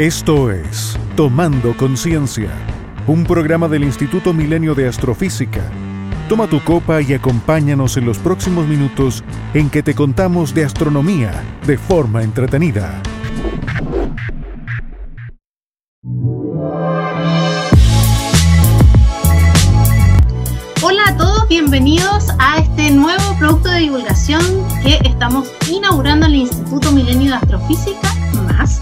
Esto es Tomando Conciencia, un programa del Instituto Milenio de Astrofísica. Toma tu copa y acompáñanos en los próximos minutos en que te contamos de astronomía de forma entretenida. Hola a todos, bienvenidos a este nuevo producto de divulgación que estamos inaugurando en el Instituto Milenio de Astrofísica, más.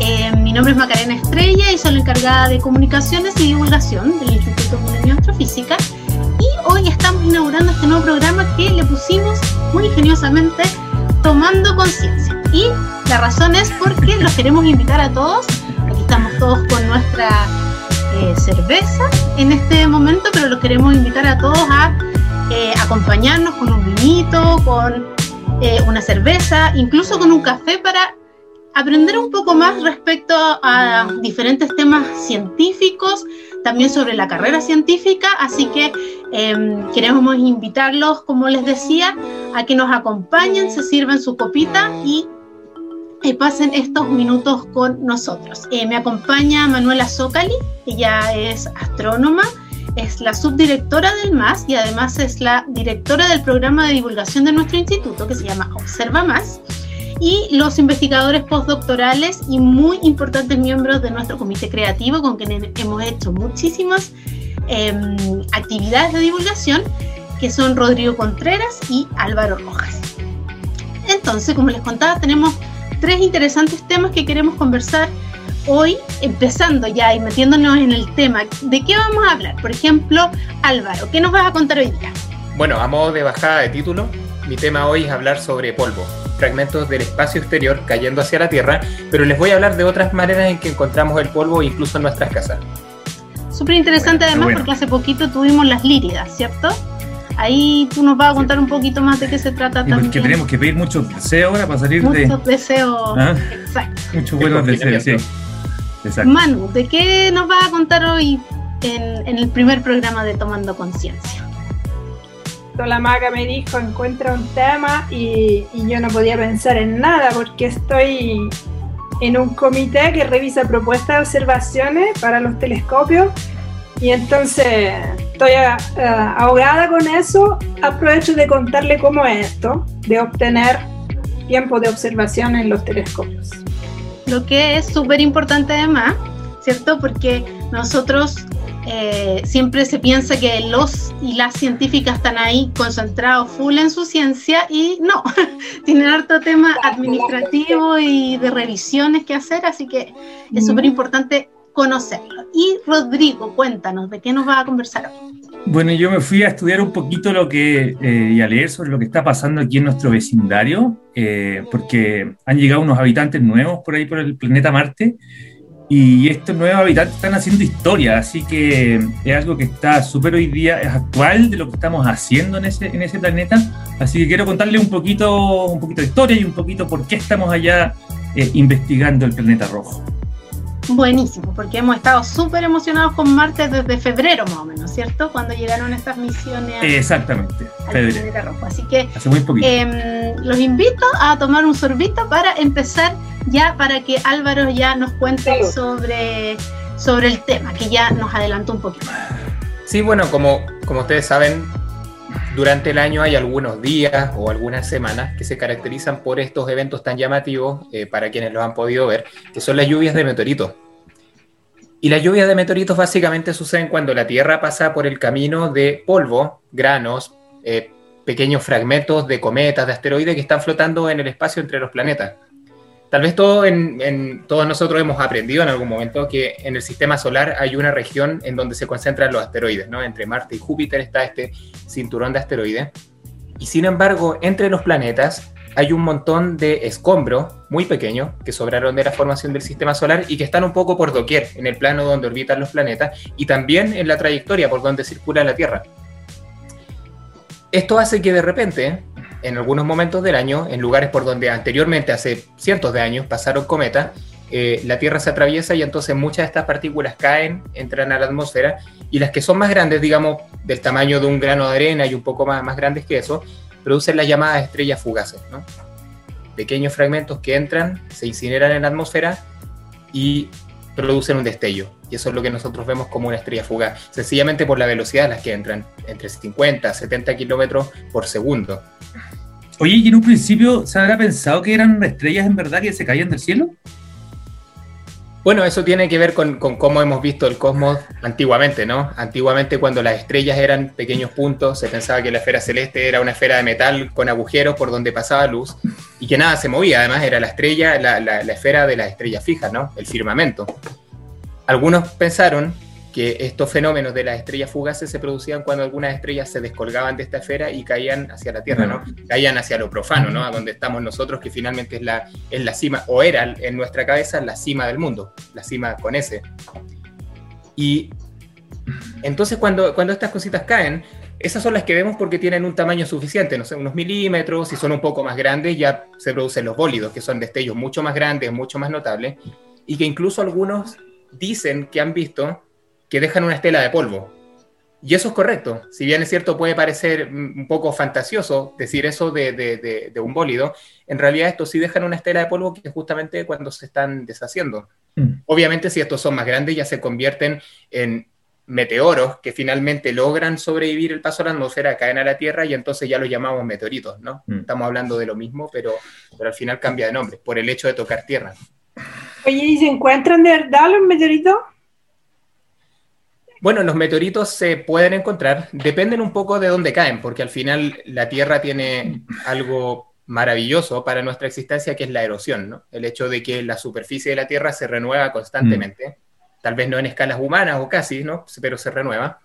Eh, mi nombre es Macarena Estrella y soy la encargada de comunicaciones y divulgación del Instituto Milenio de Astrofísica. Y hoy estamos inaugurando este nuevo programa que le pusimos muy ingeniosamente Tomando Conciencia. Y la razón es porque los queremos invitar a todos. Aquí estamos todos con nuestra eh, cerveza en este momento, pero los queremos invitar a todos a eh, acompañarnos con un vinito, con una cerveza, incluso con un café para aprender un poco más respecto a diferentes temas científicos, también sobre la carrera científica, así que em, queremos invitarlos, como les decía, a que nos acompañen, se sirvan su copita y pasen estos minutos con nosotros. Eh, me acompaña Manuela Zócali, ella es astrónoma, es la subdirectora del MAS y además es la directora del programa de divulgación de nuestro instituto que se llama Observa Más y los investigadores postdoctorales y muy importantes miembros de nuestro comité creativo con quienes hemos hecho muchísimas em, actividades de divulgación que son Rodrigo Contreras y Álvaro Rojas. Entonces, como les contaba, tenemos tres interesantes temas que queremos conversar hoy, empezando ya y metiéndonos en el tema. ¿De qué vamos a hablar? Por ejemplo, Álvaro, ¿qué nos vas a contar hoy día? Bueno, a modo de bajada de título, mi tema hoy es hablar sobre polvo, fragmentos del espacio exterior cayendo hacia la Tierra, pero les voy a hablar de otras maneras en que encontramos el polvo incluso en nuestras casas. Súper interesante además porque hace poquito tuvimos las líridas, ¿cierto? Ahí tú nos vas a contar un poquito más de qué se trata y también. tenemos que pedir muchos deseos ahora para salir de... Muchos deseos, ¿Ah? exacto. Muchos buenos deseos, sí. Exacto. Manu, ¿de qué nos vas a contar hoy en, en el primer programa de Tomando Conciencia? La maga me dijo, encuentra un tema y, yo no podía pensar en nada porque estoy en un comité que revisa propuestas de observaciones para los telescopios y entonces estoy eh, ahogada con eso. Aprovecho de contarle cómo es esto, de obtener tiempo de observación en los telescopios. Lo que es súper importante además, ¿cierto? Porque nosotros eh, siempre se piensa que los y las científicas están ahí concentrados full en su ciencia y no, tienen harto tema administrativo y de revisiones que hacer, así que es súper importante conocerlo. Y Rodrigo, cuéntanos, ¿de qué nos va a conversar hoy? Bueno, yo me fui a estudiar un poquito lo que eh, y a leer sobre lo que está pasando aquí en nuestro vecindario, eh, porque han llegado unos habitantes nuevos por ahí por el planeta Marte y estos nuevos habitantes están haciendo historia, así que es algo que está súper hoy día, es actual de lo que estamos haciendo en ese, en ese planeta, así que quiero contarle un poquito, un poquito de historia y un poquito por qué estamos allá eh, investigando el planeta rojo. Buenísimo, porque hemos estado súper emocionados con Marte desde febrero más o menos, ¿cierto? Cuando llegaron estas misiones. Exactamente, febrero. Así que em, los invito a tomar un sorbito para empezar ya, para que Álvaro ya nos cuente sobre, sobre el tema, que ya nos adelantó un poquito. Sí, bueno, como, como ustedes saben, durante el año hay algunos días o algunas semanas que se caracterizan por estos eventos tan llamativos, eh, para quienes los han podido ver, que son las lluvias de meteoritos. Y las lluvias de meteoritos básicamente suceden cuando la Tierra pasa por el camino de polvo, granos, eh, pequeños fragmentos de cometas, de asteroides que están flotando en el espacio entre los planetas. Tal vez todo todos nosotros hemos aprendido en algún momento que en el sistema solar hay una región en donde se concentran los asteroides, ¿no? Entre Marte y Júpiter está este cinturón de asteroides. Y sin embargo, entre los planetas hay un montón de escombros muy pequeños que sobraron de la formación del sistema solar y que están un poco por doquier en el plano donde orbitan los planetas y también en la trayectoria por donde circula la Tierra. Esto hace que de repente en algunos momentos del año, en lugares por donde anteriormente, hace cientos de años, pasaron cometas, eh, la Tierra se atraviesa y entonces muchas de estas partículas caen, entran a la atmósfera y las que son más grandes, digamos, del tamaño de un grano de arena y un poco más, grandes que eso, producen las llamadas estrellas fugaces. Pequeños fragmentos que entran, se incineran en la atmósfera y producen un destello. Y eso es lo que nosotros vemos como una estrella fugaz, sencillamente por la velocidad a la que entran, entre 50 70 kilómetros por segundo. Oye, ¿y en un principio se habrá pensado que eran estrellas en verdad que se caían del cielo? Bueno, eso tiene que ver con, cómo hemos visto el cosmos antiguamente, ¿no? Antiguamente cuando las estrellas eran pequeños puntos, se pensaba que la esfera celeste era una esfera de metal con agujeros por donde pasaba luz y que nada se movía, además era la estrella, la, la esfera de las estrellas fijas, ¿no? El firmamento. Algunos pensaron que estos fenómenos de las estrellas fugaces se producían cuando algunas estrellas se descolgaban de esta esfera y caían hacia la Tierra, ¿no? Caían hacia lo profano, ¿no? A donde estamos nosotros, que finalmente es la, es la cima, o era en nuestra cabeza la cima del mundo, la cima con S. Y entonces cuando, cuando estas cositas caen, esas son las que vemos porque tienen un tamaño suficiente, no sé, unos milímetros, y son un poco más grandes, ya se producen los bólidos, que son destellos mucho más grandes, mucho más notables, y que incluso algunos dicen que han visto que dejan una estela de polvo. Y eso es correcto. Si bien es cierto, puede parecer un poco fantasioso decir eso de, un bólido, en realidad estos sí dejan una estela de polvo que es justamente cuando se están deshaciendo. Mm. Obviamente, si estos son más grandes, ya se convierten en meteoros que finalmente logran sobrevivir el paso a la atmósfera, caen a la Tierra y entonces ya los llamamos meteoritos, ¿no? Mm. Estamos hablando de lo mismo, pero, pero al final cambia de nombre por el hecho de tocar Tierra. Oye, ¿y se encuentran de verdad los meteoritos? Bueno, los meteoritos se pueden encontrar, dependen un poco de dónde caen, porque al final la Tierra tiene algo maravilloso para nuestra existencia, que es la erosión, ¿no? El hecho de que la superficie de la Tierra se renueva constantemente, mm. tal vez no en escalas humanas o casi, ¿no? Pero se renueva.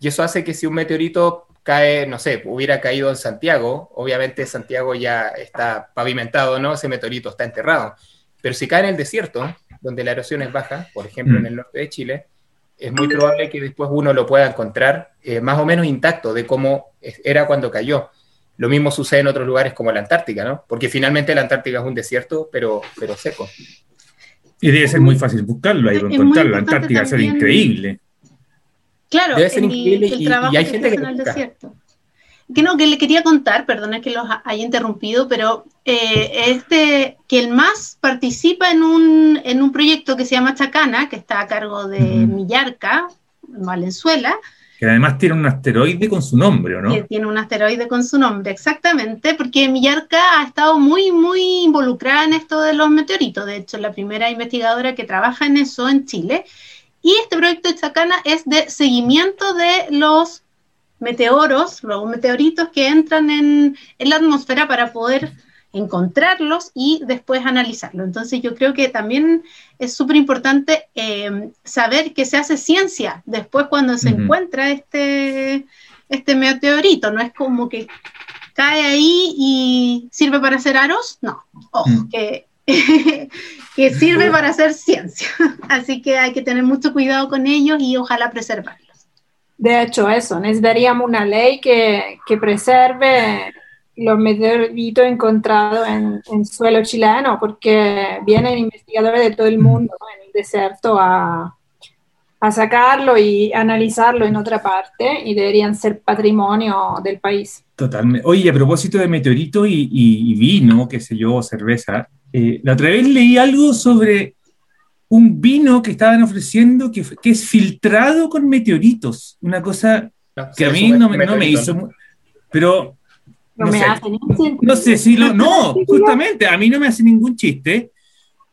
Y eso hace que si un meteorito cae, no sé, hubiera caído en Santiago, obviamente Santiago ya está pavimentado, ¿no? Ese meteorito está enterrado. Pero si cae en el desierto, donde la erosión es baja, por ejemplo en mm. el norte de Chile, es muy probable que después uno lo pueda encontrar eh, más o menos intacto de cómo era cuando cayó. Lo mismo sucede en otros lugares como la Antártica, ¿no? Porque finalmente la Antártica es un desierto, pero, pero seco. Y debe ser muy fácil buscarlo ahí, encontrarlo. La Antártica debe ser increíble. Claro, debe ser increíble y, hay gente que, en el desierto que no, que le quería contar, perdona que los haya interrumpido, pero eh, este, que el MAS participa en un, en un proyecto que se llama Chacana, que está a cargo de Millarca, Valenzuela. Que además tiene un asteroide con su nombre, no? Que tiene un asteroide con su nombre, exactamente, porque Millarca ha estado muy, muy involucrada en esto de los meteoritos. De hecho, la primera investigadora que trabaja en eso en Chile. Y este proyecto de Chacana es de seguimiento de los meteoros, luego meteoritos que entran en, la atmósfera para poder encontrarlos y después analizarlo. Entonces yo creo que también es súper importante eh, saber que se hace ciencia después cuando se encuentra este, este meteorito, no es como que cae ahí y sirve para hacer aros, no, ojo, mm. que, que sirve para hacer ciencia. Así que hay que tener mucho cuidado con ellos y ojalá preservarlos. De hecho, eso, necesitaríamos una ley que, preserve los meteoritos encontrados en, suelo chileno, porque vienen investigadores de todo el mundo en el desierto a, sacarlo y analizarlo en otra parte y deberían ser patrimonio del país. Totalmente. Oye, a propósito de meteorito y, vino, qué sé yo, cerveza, eh, la otra vez leí algo sobre un vino que estaban ofreciendo que, que es filtrado con meteoritos. Una cosa que a mí no, me hizo. Pero. No, sé, no sé si lo. No, justamente, a mí no me hace ningún chiste.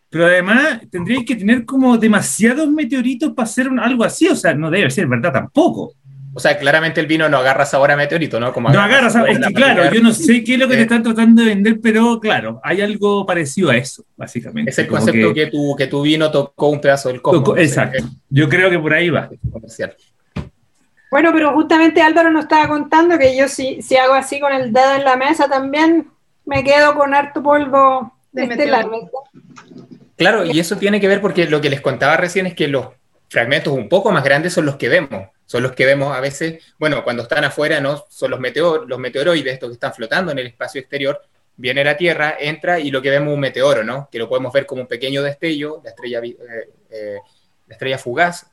Pero además tendríais que tener como demasiados meteoritos para hacer algo así. O sea, no debe ser verdad tampoco. O sea, claramente el vino no agarra sabor a meteorito, ¿no? Como no agarra sabor, es que claro, yo no sé qué es lo que te están tratando de vender, pero claro, hay algo parecido a eso, básicamente. Es el concepto que, tu, que tu vino tocó un pedazo del cosmos. exacto, yo creo que por ahí va. Bueno, pero justamente Álvaro nos estaba contando que yo si, si hago así con el dedo en la mesa también me quedo con harto polvo de estelar. Claro, y eso tiene que ver porque lo que les contaba recién es que los fragmentos un poco más grandes son los que vemos son los que vemos a veces, bueno, cuando están afuera, ¿no? Son los, meteor, los meteoroides, estos que están flotando en el espacio exterior, viene la Tierra, entra y lo que vemos es un meteoro, ¿no? Que lo podemos ver como un pequeño destello, la estrella, eh, eh, la estrella fugaz,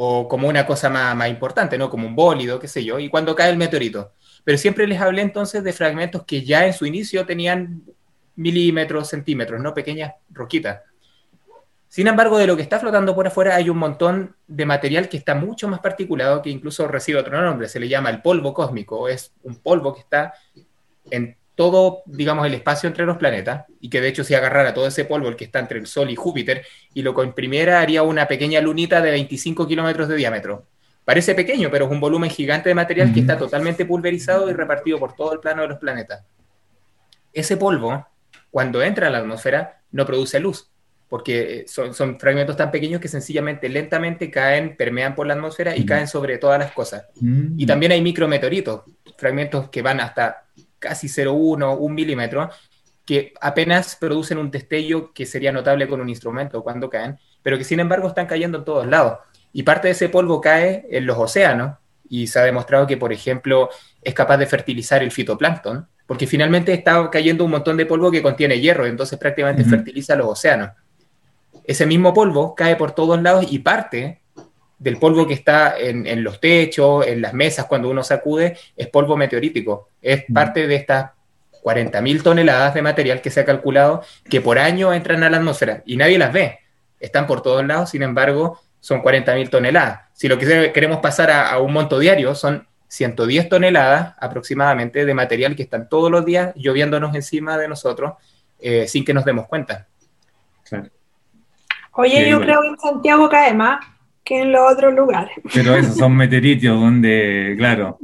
o como una cosa más, más, importante, ¿no? Como un bólido, qué sé yo, y cuando cae el meteorito. Pero siempre les hablé entonces de fragmentos que ya en su inicio tenían milímetros, centímetros, ¿no? Pequeñas roquitas. Sin embargo, de lo que está flotando por afuera hay un montón de material que está mucho más particulado, que incluso recibe otro nombre, se le llama el polvo cósmico, es un polvo que está en todo, digamos, el espacio entre los planetas, y que de hecho si agarrara todo ese polvo, el que está entre el Sol y Júpiter, y lo comprimiera, haría una pequeña lunita de 25 kilómetros de diámetro. Parece pequeño, pero es un volumen gigante de material que está totalmente pulverizado y repartido por todo el plano de los planetas. Ese polvo, cuando entra a la atmósfera, no produce luz, porque son, son, fragmentos tan pequeños que sencillamente lentamente caen, permean por la atmósfera y caen sobre todas las cosas. Y también hay micrometeoritos, fragmentos que van hasta casi 0,1, 1 milímetro, que apenas producen un destello que sería notable con un instrumento cuando caen, pero que sin embargo están cayendo en todos lados. Y parte de ese polvo cae en los océanos y se ha demostrado que, por ejemplo, es capaz de fertilizar el fitoplancton, porque finalmente está cayendo un montón de polvo que contiene hierro, entonces prácticamente fertiliza los océanos. Ese mismo polvo cae por todos lados y parte del polvo que está en, en los techos, en las mesas cuando uno sacude, es polvo meteorítico. Es parte de estas 40.000 toneladas de material que se ha calculado que por año entran a la atmósfera y nadie las ve. Están por todos lados, sin embargo, son 40.000 toneladas. Si lo que queremos pasar a, a, un monto diario, son 110 toneladas aproximadamente de material que están todos los días lloviéndonos encima de nosotros eh, sin que nos demos cuenta. Claro. Oye, yo bueno. creo que en Santiago cae más que en los otros lugares. Pero esos son meteoritos donde, claro.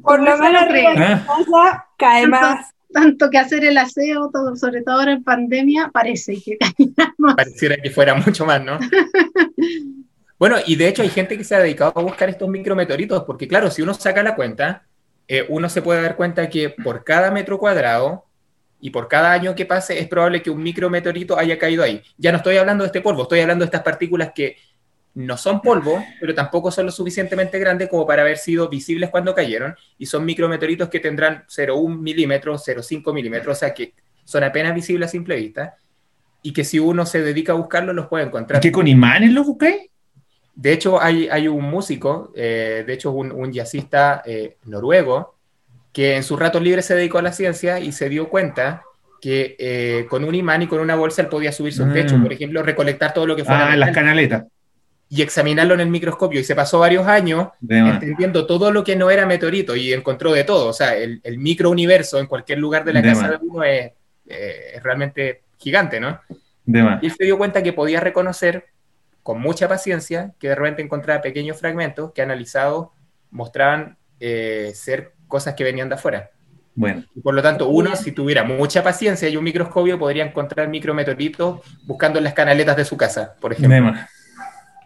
Por lo menos ¿Ah? cae más. Tanto que hacer el aseo, todo, sobre todo ahora en pandemia, parece que más. Pareciera que fuera mucho más, ¿no? bueno, y de hecho hay gente que se ha dedicado a buscar estos micrometeoritos, porque claro, si uno saca la cuenta, eh, uno se puede dar cuenta que por cada metro cuadrado y por cada año que pase es probable que un micrometeorito haya caído ahí. Ya no estoy hablando de este polvo, estoy hablando de estas partículas que no son polvo, pero tampoco son lo suficientemente grandes como para haber sido visibles cuando cayeron, y son micrometeoritos que tendrán 0,1 milímetros, 0,5 milímetros, o sea que son apenas visibles a simple vista, y que si uno se dedica a buscarlos los puede encontrar. ¿Qué con imanes los busqué? De hecho, hay, hay un músico, eh, de hecho un, un jazzista eh, noruego, que en sus ratos libres se dedicó a la ciencia y se dio cuenta que eh, con un imán y con una bolsa él podía subirse un techo, Mm. por ejemplo, recolectar todo lo que fuera Ah, en las canaletas. Y examinarlo en el microscopio. Y se pasó varios años entendiendo todo lo que no era meteorito y encontró de todo. O sea, el, el microuniverso en cualquier lugar de la casa de uno es, eh, es realmente gigante, ¿no? Y él se dio cuenta que podía reconocer con mucha paciencia que de repente encontraba pequeños fragmentos que analizados mostraban eh, ser cosas que venían de afuera. Bueno, Y por lo tanto, uno, si tuviera mucha paciencia y un microscopio, podría encontrar micrometeoritos buscando en las canaletas de su casa, por ejemplo.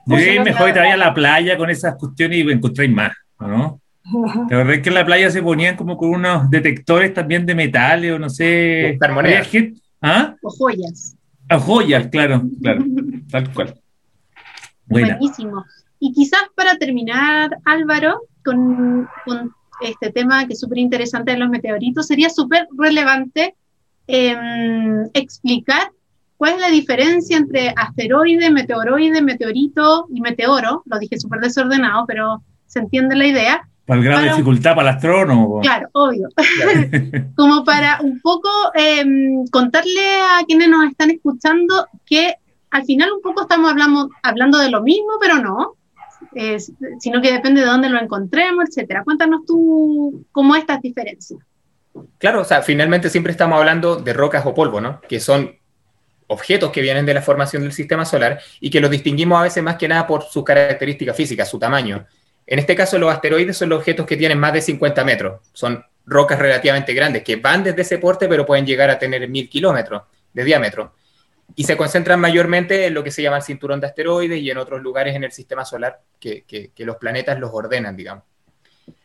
No mejor vayas a la playa con esas cuestiones y encontráis más, ¿no? La verdad es que en la playa se ponían como con unos detectores también de metales o no sé. Monedas. ¿Ah? O joyas. A joyas, claro, claro. Tal cual. Buena. Buenísimo. Y quizás para terminar, Álvaro, con, con este tema que es súper interesante de los meteoritos, sería súper relevante em, explicar cuál es la diferencia entre asteroide, meteoroide, meteorito y meteoro. Lo dije súper desordenado, pero se entiende la idea. Para el grado de Para- dificultad para el astrónomo. Claro, obvio. Como para un poco em, contarle a quienes nos están escuchando que al final un poco estamos hablando, hablando de lo mismo, pero no, Es- sino que depende de dónde lo encontremos, etcétera. Cuéntanos tú cómo estas diferencias. Claro, o sea, finalmente siempre estamos hablando de rocas o polvo, ¿no? Que son objetos que vienen de la formación del sistema solar y que los distinguimos a veces más que nada por sus características físicas, su tamaño. En este caso, los asteroides son los objetos que tienen más de 50 metros. Son rocas relativamente grandes que van desde ese porte, pero pueden llegar a tener mil kilómetros de diámetro. Y se concentran mayormente en lo que se llama el cinturón de asteroides y en otros lugares en el sistema solar que, los planetas los ordenan, digamos.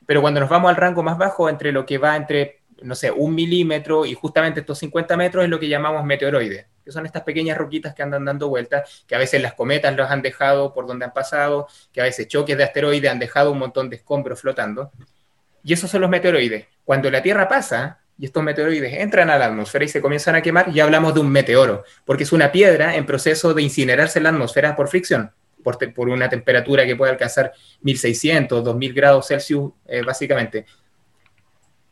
Pero cuando nos vamos al rango más bajo, entre lo que va entre, no sé, un milímetro y justamente estos 50 metros es lo que llamamos meteoroides, que son estas pequeñas roquitas que andan dando vueltas, que a veces las cometas los han dejado por donde han pasado, que a veces choques de asteroides han dejado un montón de escombros flotando. Y esos son los meteoroides. Cuando la Tierra pasa y estos meteoroides entran a la atmósfera y se comienzan a quemar, ya hablamos de un meteoro, porque es una piedra en proceso de incinerarse en la atmósfera por fricción, por, por una temperatura que puede alcanzar 1600, 2000 grados Celsius, eh, básicamente.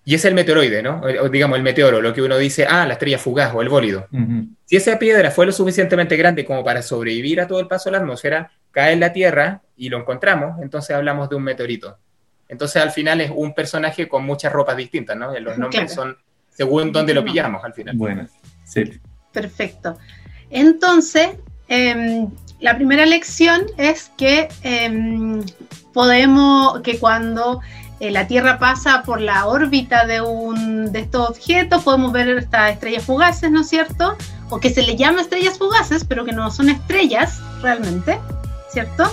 Y es el meteoroide, ¿no? O, digamos, el meteoro, lo que uno dice, ah, la estrella fugaz o el bólido. Si esa piedra fue lo suficientemente grande como para sobrevivir a todo el paso de la atmósfera, cae en la Tierra y lo encontramos, entonces hablamos de un meteorito. Entonces al final es un personaje con muchas ropas distintas, ¿no? Los nombres son según dónde lo pillamos al final. Bueno, sí. Perfecto. Entonces, em, la primera lección es que em, podemos, que cuando eh, la Tierra pasa por la órbita de, un, de estos objetos, podemos ver estas estrellas fugaces, ¿no es cierto? O que se le llama estrellas fugaces, pero que no son estrellas realmente, ¿cierto?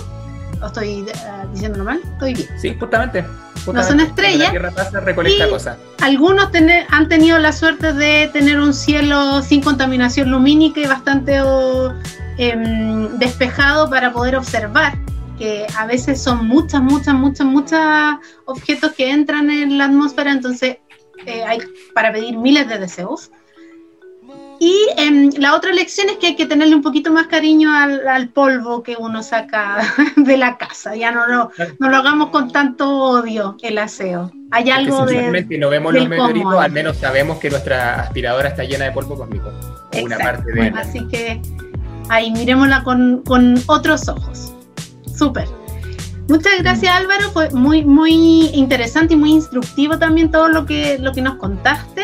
¿O estoy uh, diciéndolo mal? Estoy bien. Sí, justamente. No son estrellas. La Tierra pasa, recolecta cosas. Algunos han tenido la suerte de tener un cielo sin contaminación lumínica y bastante em, despejado para poder observar que a veces son muchas, muchas, muchas, muchos objetos que entran en la atmósfera, entonces eh, hay para pedir miles de deseos. Y em, la otra lección es que hay que tenerle un poquito más cariño al, polvo que uno saca de la casa. Ya no, no, no lo hagamos con tanto odio el aseo. Hay algo de. Si no vemos los meteoritos, al menos sabemos que nuestra aspiradora está llena de polvo cósmico. Una parte de Así que ahí miremosla con, con otros ojos. Súper. Muchas gracias Álvaro, fue muy, muy interesante y muy instructivo también todo lo que, lo que nos contaste.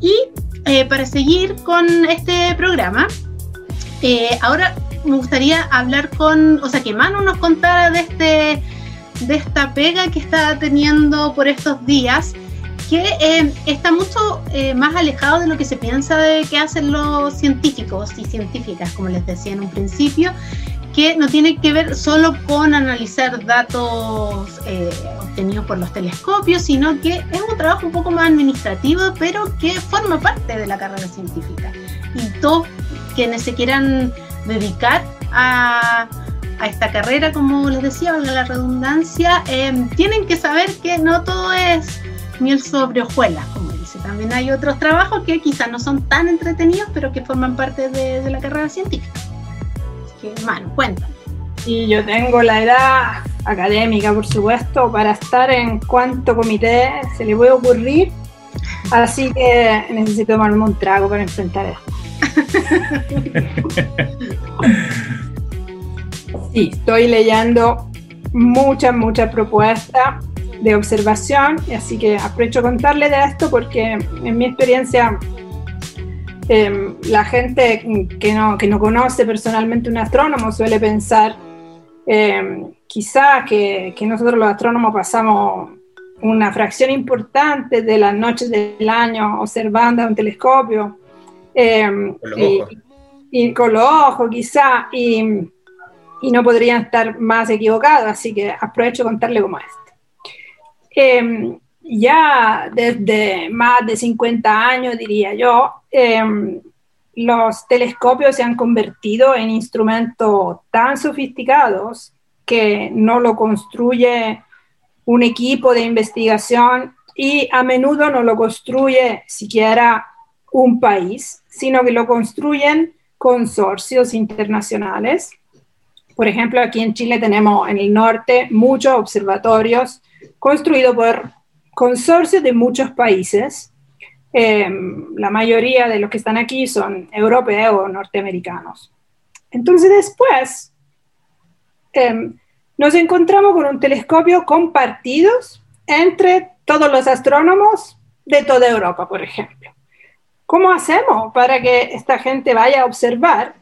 Y eh, para seguir con este programa, eh, ahora me gustaría hablar con, o sea, que Manu nos contara de, este, de esta pega que está teniendo por estos días, que eh, está mucho más alejado de lo que se piensa de que hacen los científicos y científicas, como les decía en un principio, que no tiene que ver solo con analizar datos eh, obtenidos por los telescopios, sino que es un trabajo un poco más administrativo, pero que forma parte de la carrera científica. Y todos quienes se quieran dedicar a, esta carrera, como les decía, valga la redundancia, eh, tienen que saber que no todo es miel sobre hojuelas, como dice. También hay otros trabajos que quizás no son tan entretenidos, pero que forman parte de la carrera científica que, Y yo tengo la edad académica, por supuesto, para estar en cuanto comité se le puede ocurrir. Así que necesito tomarme un trago para enfrentar esto. Sí, estoy leyendo muchas, muchas propuestas de observación, así que aprovecho contarle de esto porque en mi experiencia Em, la gente que no, que no conoce personalmente un astrónomo suele pensar eh, quizás que, que, nosotros los astrónomos pasamos una fracción importante de las noches del año observando un telescopio. Em, y, con los ojos quizá, y, y, no podrían estar más equivocados, así que aprovecho contarle como este ya desde más de 50 años, diría yo, em, los telescopios se han convertido en instrumentos tan sofisticados que no lo construye un equipo de investigación y a menudo no lo construye siquiera un país, sino que lo construyen consorcios internacionales. Por ejemplo, aquí en Chile tenemos en el norte muchos observatorios construidos por consorcio de muchos países. Eh, la mayoría de los que están aquí son europeos o norteamericanos. Entonces después eh, nos encontramos con un telescopio compartidos entre todos los astrónomos de toda Europa, por ejemplo. ¿Cómo hacemos para que esta gente vaya a observar?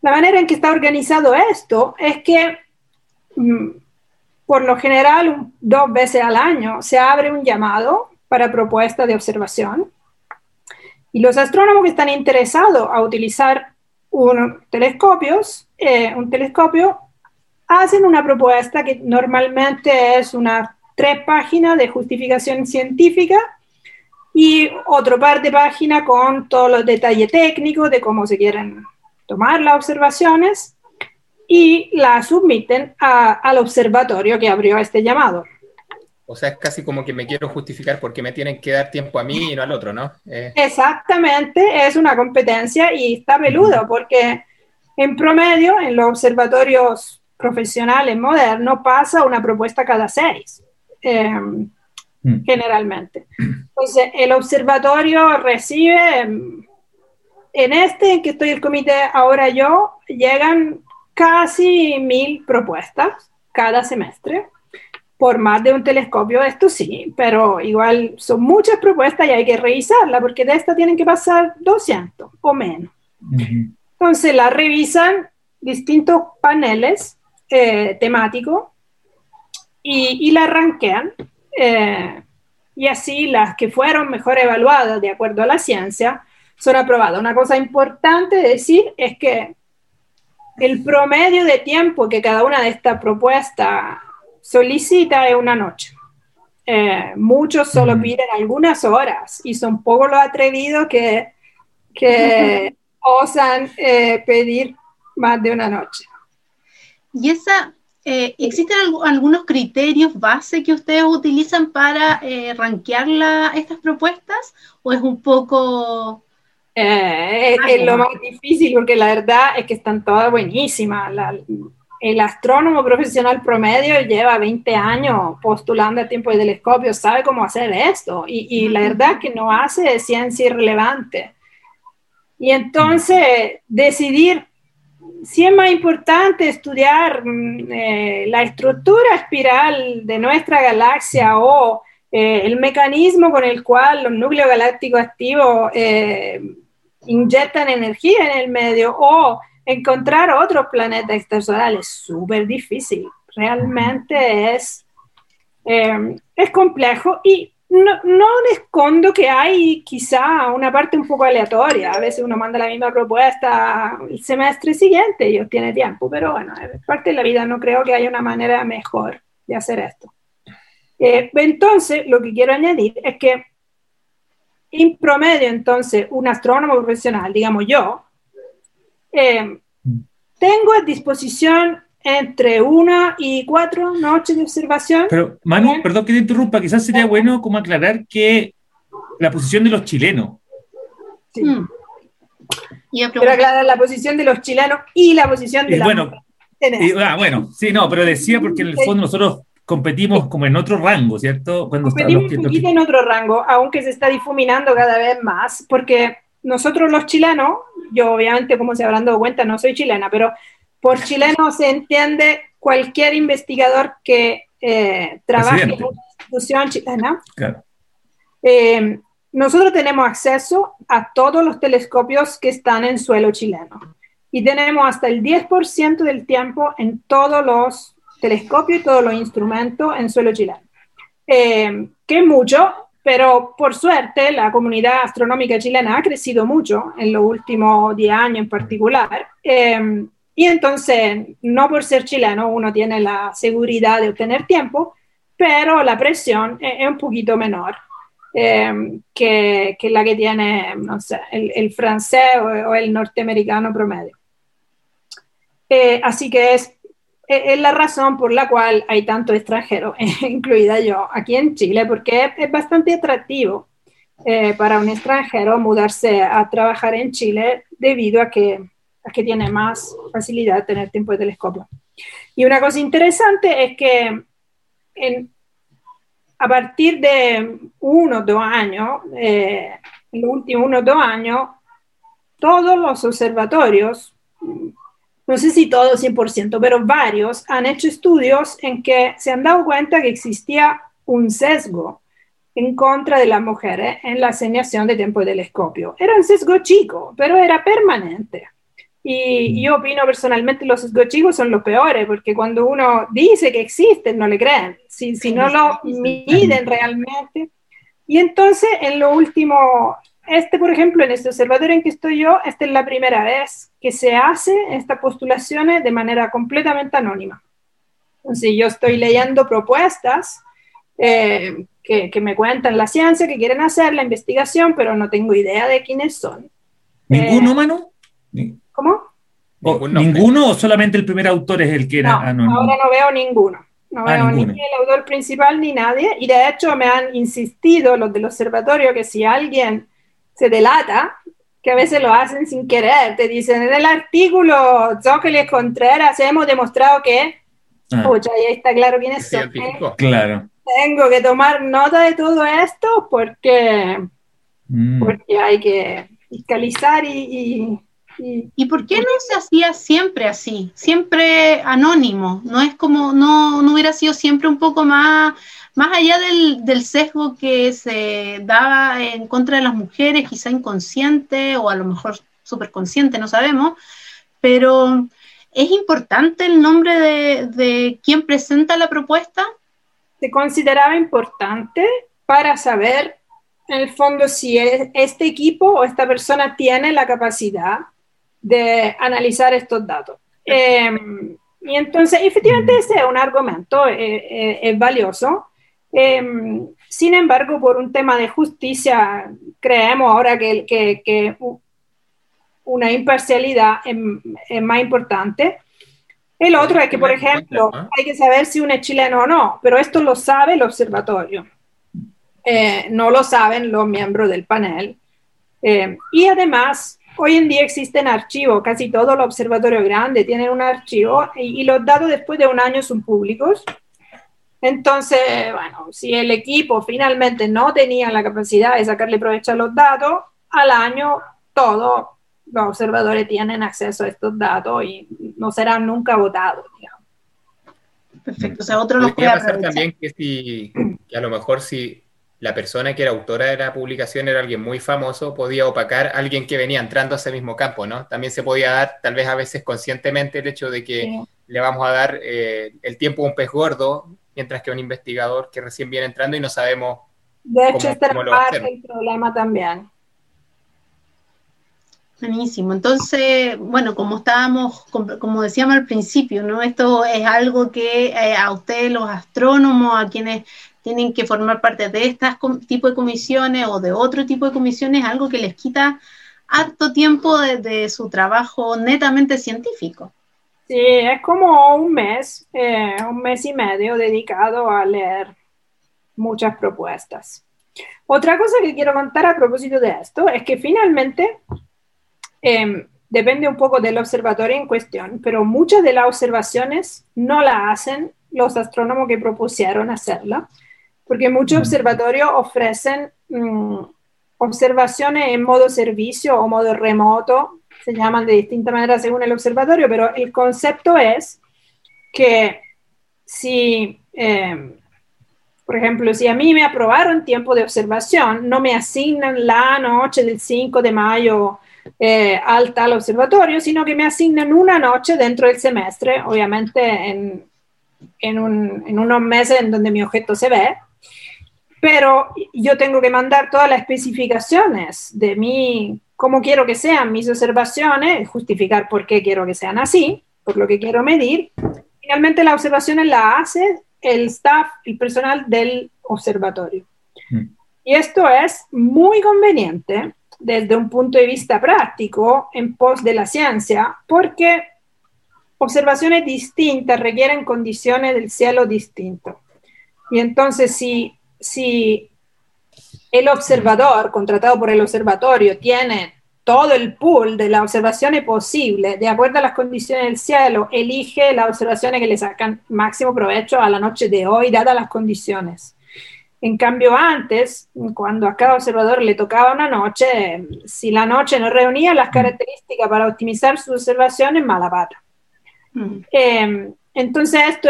La manera en que está organizado esto es que mm, por lo general, dos veces al año se abre un llamado para propuesta de observación. Y los astrónomos que están interesados a utilizar un, telescopios, eh, un telescopio, hacen una propuesta que normalmente es una tres páginas de justificación científica y otro par de páginas con todos los detalles técnicos de cómo se quieren tomar las observaciones y la submiten al observatorio que abrió este llamado. O sea, es casi como que me quiero justificar porque me tienen que dar tiempo a mí y no al otro, ¿no? Eh. Exactamente, es una competencia y está peludo porque en promedio en los observatorios profesionales modernos pasa una propuesta cada seis. Em, mm. generalmente. Entonces, el observatorio recibe, en este en que estoy el comité ahora yo, llegan casi mil propuestas cada semestre por más de un telescopio, esto sí, pero igual son muchas propuestas y hay que revisarla porque de esta tienen que pasar 200 o menos. Entonces la revisan distintos paneles eh, temáticos y, la ranquean. Eh, y así las que fueron mejor evaluadas de acuerdo a la ciencia son aprobadas. Una cosa importante decir es que el promedio de tiempo que cada una de estas propuestas solicita es una noche. Eh, muchos solo piden algunas horas y son pocos los atrevidos que, que osan eh, pedir más de una noche. Y esa, eh, ¿existen algunos criterios base que ustedes utilizan para rankear estas propuestas? ¿O es un poco eh, es, lo más difícil porque la verdad es que están todas buenísimas. el astrónomo profesional promedio lleva 20 años postulando a tiempo de telescopio, sabe cómo hacer esto y, y la verdad es que no hace ciencia irrelevante. Y entonces decidir si es más importante estudiar mm, eh, la estructura espiral de nuestra galaxia o eh, el mecanismo con el cual los núcleos galácticos activos eh, inyectan energía en el medio o encontrar otros planetas extrasolares. Súper difícil, realmente es, eh, es complejo y no, no escondo que hay quizá una parte un poco aleatoria. A veces uno manda la misma propuesta el semestre siguiente y obtiene tiempo, pero bueno, es parte de la vida. No creo que haya una manera mejor de hacer esto. Eh, entonces, lo que quiero añadir es que en promedio, entonces, un astrónomo profesional, digamos yo, eh, tengo a disposición entre una y cuatro noches de observación. Pero, Manu, perdón que te interrumpa, quizás sería bueno como aclarar que la posición de los chilenos. Sí. Mm. Quiero aclarar la posición de los chilenos y la posición de la bueno, ah, bueno, sí, no, pero decía porque en el fondo nosotros competimos como en otro rango, ¿cierto? Cuando competimos un poquito en otro rango, aunque se está difuminando cada vez más, porque nosotros los chilenos, yo obviamente como se habrán dado cuenta no soy chilena, pero por chileno se entiende cualquier investigador que eh, trabaje en una institución chilena. Claro. Eh, nosotros tenemos acceso a todos los telescopios que están en suelo chileno y tenemos hasta el 10% del tiempo en todos los telescopio y todos los instrumentos en suelo chileno. Eh, que mucho, pero por suerte la comunidad astronómica chilena ha crecido mucho en los últimos 10 años en particular. Eh, y entonces, no por ser chileno uno tiene la seguridad de obtener tiempo, pero la presión es, un poquito menor eh, que, que, la que tiene, no sé, el, francés o, o, el norteamericano promedio. así que es es la razón por la cual hay tanto extranjero, incluida yo, aquí en Chile, porque es, bastante atractivo eh, para un extranjero mudarse a trabajar en Chile debido a que, a que tiene más facilidad de tener tiempo de telescopio. Y una cosa interesante es que a partir de uno o dos años, eh, en los últimos uno o dos años, todos los observatorios no sé si todos 100%, pero varios han hecho estudios en que se han dado cuenta que existía un sesgo en contra de las mujeres en la asignación de tiempo de telescopio. Era un sesgo chico, pero era permanente. Y yo opino personalmente los sesgos chicos son los peores, porque cuando uno dice que existen, no le creen. Si, si no lo miden realmente. Y entonces, en lo último, este, por ejemplo, en este observatorio en que estoy yo, esta es la primera vez que se hace estas postulaciones de manera completamente anónima. Entonces, yo estoy leyendo propuestas eh, que, que, me cuentan la ciencia, que quieren hacer la investigación, pero no tengo idea de quiénes son. ¿Ninguno, eh, Manu? ¿Cómo? ¿Ninguno o solamente el primer autor es el que era anónimo? Ahora no veo ninguno. No ah, veo ni el autor principal ni nadie. Y de hecho me han insistido los del observatorio que si alguien se delata, que a veces lo hacen sin querer. Te dicen, en el artículo Zócales Contreras hemos demostrado que... Ah. Pucha, ahí está claro quiénes son. ¿eh? Claro. Tengo que tomar nota de todo esto porque, mm. porque hay que fiscalizar y, y, y, por qué no se hacía siempre así? Siempre anónimo. No es como, no, no hubiera sido siempre un poco más, más allá del, del, sesgo que se daba en contra de las mujeres, quizá inconsciente o a lo mejor superconsciente, no sabemos, pero ¿es importante el nombre de, de quien presenta la propuesta? Se consideraba importante para saber en el fondo si este equipo o esta persona tiene la capacidad de analizar estos datos. Em, y entonces, efectivamente, ese es un argumento, eh, eh, es valioso. Em, sin embargo, por un tema de justicia, creemos ahora que, que, una imparcialidad es, más importante. El otro es que, por ejemplo, hay que saber si uno es chileno o no, pero esto lo sabe el observatorio. Eh, no lo saben los miembros del panel. Em, y además, Hoy en día existen archivos, casi todo el observatorio grande tienen un archivo y, los datos después de un año son públicos. Entonces, bueno, si el equipo finalmente no tenía la capacidad de sacarle provecho a los datos, al año todos los observadores tienen acceso a estos datos y no serán nunca votados. Perfecto. O sea, otro lo puede pasar también que si, que a lo mejor si la persona que era autora de la publicación era alguien muy famoso, podía opacar a alguien que venía entrando a ese mismo campo, ¿no? También se podía dar, tal vez a veces conscientemente, el hecho de que le vamos a dar eh, el tiempo a un pez gordo, mientras que un investigador que recién viene entrando y no sabemos. De hecho, este es parte del problema también. Buenísimo. Entonces, bueno, como estábamos, como decíamos al principio, ¿no? Esto es algo que eh, a ustedes, los astrónomos, a quienes tienen que formar parte de este tipo de comisiones o de otro tipo de comisiones, algo que les quita harto tiempo de, su trabajo netamente científico. Sí, es como un mes, eh, un mes y medio dedicado a leer muchas propuestas. Otra cosa que quiero contar a propósito de esto es que finalmente em, depende un poco del observatorio en cuestión, pero muchas de las observaciones no la hacen los astrónomos que propusieron hacerla, porque muchos observatorios ofrecen mm, observaciones en modo servicio o modo remoto, se llaman de distinta manera según el observatorio, pero el concepto es que si, em, por ejemplo, si a mí me aprobaron tiempo de observación, no me asignan la noche del 5 de mayo eh, al tal observatorio, sino que me asignan una noche dentro del semestre, obviamente en, en, un, en unos meses en donde mi objeto se ve, pero yo tengo que mandar todas las especificaciones de mí, cómo quiero que sean mis observaciones, justificar por qué quiero que sean así, por lo que quiero medir. Finalmente las observaciones las hace el staff, el personal del observatorio. Mm. Y esto es muy conveniente desde un punto de vista práctico en pos de la ciencia, porque observaciones distintas requieren condiciones del cielo distintas. Y entonces si si el observador contratado por el observatorio tiene todo el pool de las observaciones posibles, de acuerdo a las condiciones del cielo, elige las observaciones que le sacan máximo provecho a la noche de hoy, dadas las condiciones. En cambio, antes, cuando a cada observador le tocaba una noche, si la noche no reunía las características para optimizar sus observaciones, mala pata. Mm. Eh, entonces, esto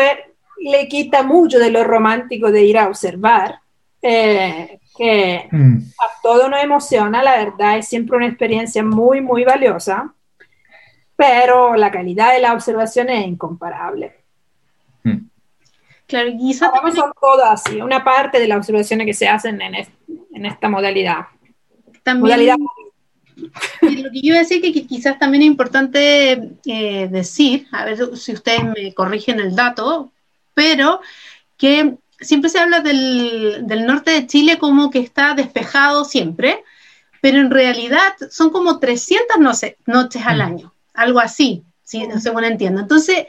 le quita mucho de lo romántico de ir a observar eh, que mm. a todos nos emociona, la verdad, es siempre una experiencia muy, muy valiosa, pero la calidad de la observación es incomparable. Mm. Claro, quizás son todas así, una parte de las observaciones que se hacen en, en esta modalidad. También, lo que yo iba a decir que quizás también es importante eh, decir, a ver si ustedes me corrigen el dato, pero que siempre se habla del, norte de Chile como que está despejado siempre, pero en realidad son como 300 noches al mm. año, algo así, si, no según entiendo. Entonces,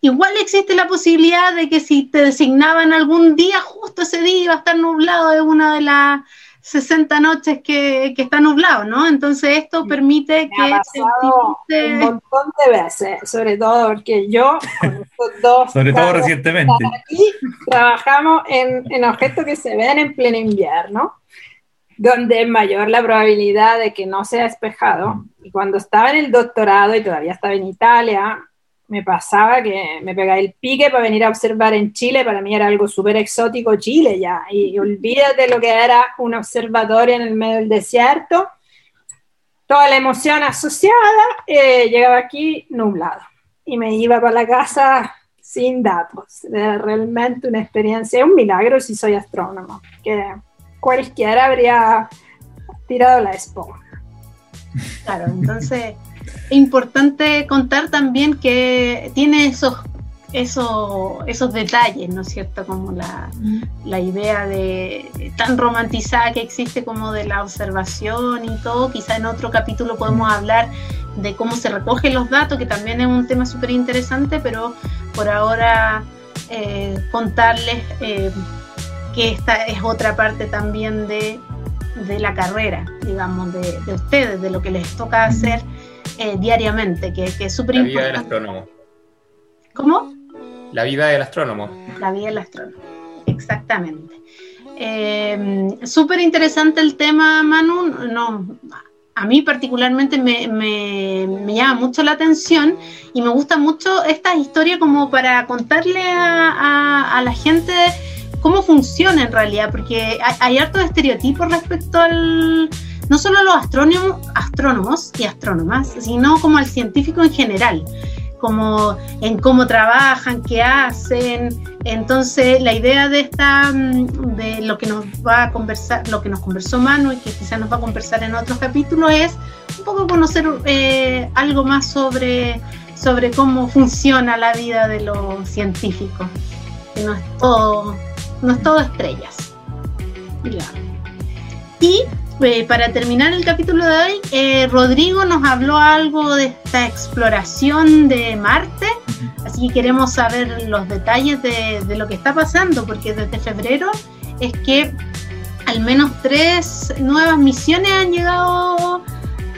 igual existe la posibilidad de que si te designaban algún día, justo ese día iba a estar nublado de una de las 60 noches que, que está nublado, ¿no? Entonces esto permite Me ha que... pasado un montón de veces, sobre todo porque yo, con dos Sobre todo recientemente. aquí, trabajamos en, en objetos que se ven en pleno invierno, donde es mayor la probabilidad de que no sea despejado. Y cuando estaba en el doctorado y todavía estaba en Italia, me pasaba que me pegaba el pique para venir a observar en Chile. Para mí era algo súper exótico Chile ya. Y olvídate lo que era un observatorio en el medio del desierto. Toda la emoción asociada, eh, llegaba aquí nublado. Y me iba para la casa sin datos. Era realmente una experiencia, un milagro si soy astrónomo. Que cualquiera habría tirado la esponja. Claro, entonces es importante contar también que tiene esos, esos, esos detalles, ¿no es cierto? Como la, la idea de tan romantizada que existe como de la observación y todo. Quizá en otro capítulo podemos hablar de cómo se recogen los datos, que también es un tema súper interesante, pero por ahora eh, contarles eh, que esta es otra parte también de, de la carrera, digamos, de, de, ustedes, de lo que les toca hacer eh, diariamente, que, que es súper La vida del importante. astrónomo. ¿Cómo? La vida del astrónomo. La vida del astrónomo, exactamente. Eh, súper interesante el tema, Manu. No, a mí particularmente me, me, me, llama mucho la atención y me gusta mucho esta historia como para contarle a, a, a la gente cómo funciona en realidad, porque hay, hay hartos estereotipos respecto al, no solo los astrónomos, astrónomos y astrónomas, sino como al científico en general, como en cómo trabajan, qué hacen. Entonces, la idea de esta, de lo que nos va a conversar, lo que nos conversó Manu y que quizás nos va a conversar en otros capítulos es un poco conocer eh, algo más sobre, sobre cómo funciona la vida de los científicos, que no es todo no es todo estrellas. Y eh, para terminar el capítulo de hoy, eh, Rodrigo nos habló algo de esta exploración de Marte, así que queremos saber los detalles de, de, lo que está pasando, porque desde febrero es que al menos tres nuevas misiones han llegado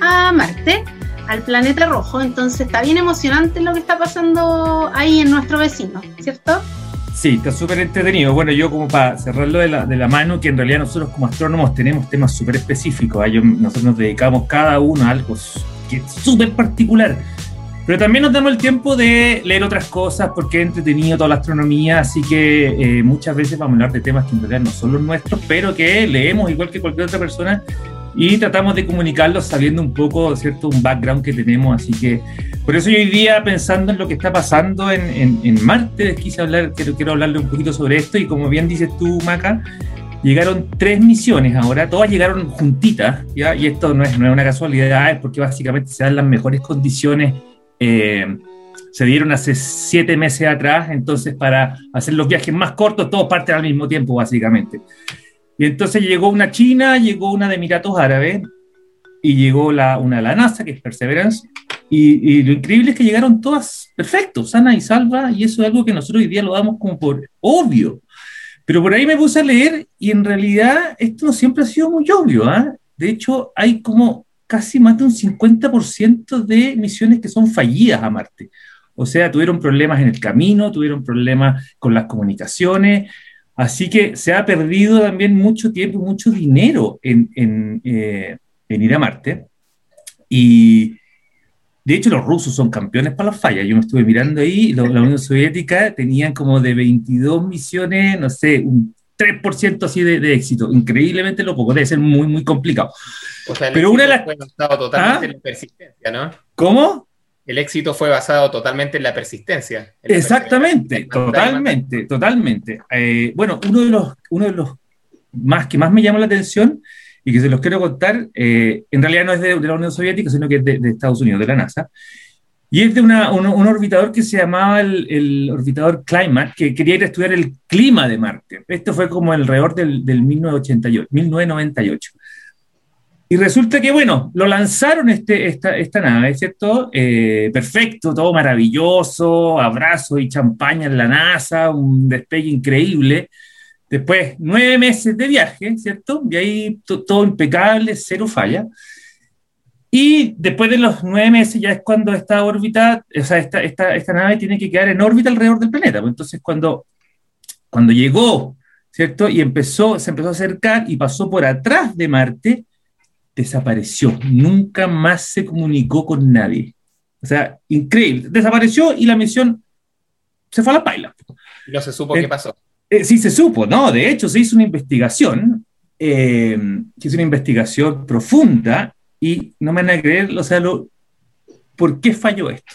a Marte, al planeta rojo, entonces está bien emocionante lo que está pasando ahí en nuestro vecino, ¿cierto? Sí, está súper entretenido. Bueno, yo como para cerrarlo de la, de la, mano, que en realidad nosotros como astrónomos tenemos temas súper específicos. ¿eh? Yo, nosotros nos dedicamos cada uno a algo que es súper particular. Pero también nos damos el tiempo de leer otras cosas porque es entretenido toda la astronomía, así que eh, muchas veces vamos a hablar de temas que en realidad no son los nuestros, pero que leemos igual que cualquier otra persona y tratamos de comunicarlos sabiendo un poco, ¿cierto?, un background que tenemos. Así que por eso yo hoy día, pensando en lo que está pasando en, en, en Marte, quise hablar, quiero, quiero hablarle un poquito sobre esto. Y como bien dices tú, Maca, llegaron tres misiones ahora, todas llegaron juntitas, ¿ya? y esto no es, no es una casualidad, es porque básicamente se dan las mejores condiciones. Eh, se dieron hace siete meses atrás, entonces para hacer los viajes más cortos, todos parten al mismo tiempo, básicamente. Y entonces llegó una china, llegó una de Emiratos Árabes y llegó la, una de la NASA, que es Perseverance. Y, y, lo increíble es que llegaron todas perfecto, sana y salva, y eso es algo que nosotros hoy día lo damos como por obvio. Pero por ahí me puse a leer y en realidad esto no siempre ha sido muy obvio. ¿eh? De hecho, hay como casi más de un 50% de misiones que son fallidas a Marte. O sea, tuvieron problemas en el camino, tuvieron problemas con las comunicaciones, Así que se ha perdido también mucho tiempo, mucho dinero en, en, eh, en, ir a Marte. Y de hecho los rusos son campeones para las fallas. Yo me estuve mirando ahí, lo, la Unión Soviética tenían como de 22 misiones, no sé, un 3% así de, de, éxito. Increíblemente lo poco, debe ser muy, muy complicado. O sea, Pero una de las... Totalmente ¿Ah? en la persistencia, ¿no? ¿Cómo? El éxito fue basado totalmente en la persistencia. En la Exactamente, persistencia. totalmente, totalmente. Eh, bueno, uno de, los, uno de los más que más me llama la atención y que se los quiero contar, eh, en realidad no es de, de, la Unión Soviética, sino que es de, de, Estados Unidos, de la NASA. Y es de una, un, un, orbitador que se llamaba el, el, orbitador Climate, que quería ir a estudiar el clima de Marte. Esto fue como alrededor del, del 1988, 1998. Y resulta que, bueno, lo lanzaron este, esta, esta nave, ¿cierto? Eh, perfecto, todo maravilloso, abrazo y champaña en la NASA, un despegue increíble. Después, nueve meses de viaje, ¿cierto? Y ahí todo impecable, cero falla. Y después de los nueve meses ya es cuando esta órbita, o sea, esta, esta, esta nave tiene que quedar en órbita alrededor del planeta. Pues entonces, cuando, cuando llegó, ¿cierto? Y empezó, se empezó a acercar y pasó por atrás de Marte, desapareció. Nunca más se comunicó con nadie. O sea, increíble. Desapareció y la misión se fue a la paila. No se supo qué eh, pasó. Eh, sí, se supo, ¿no? De hecho, se hizo una investigación, eh, se hizo una investigación profunda y no me van a creer, o sea, lo, ¿por qué falló esto?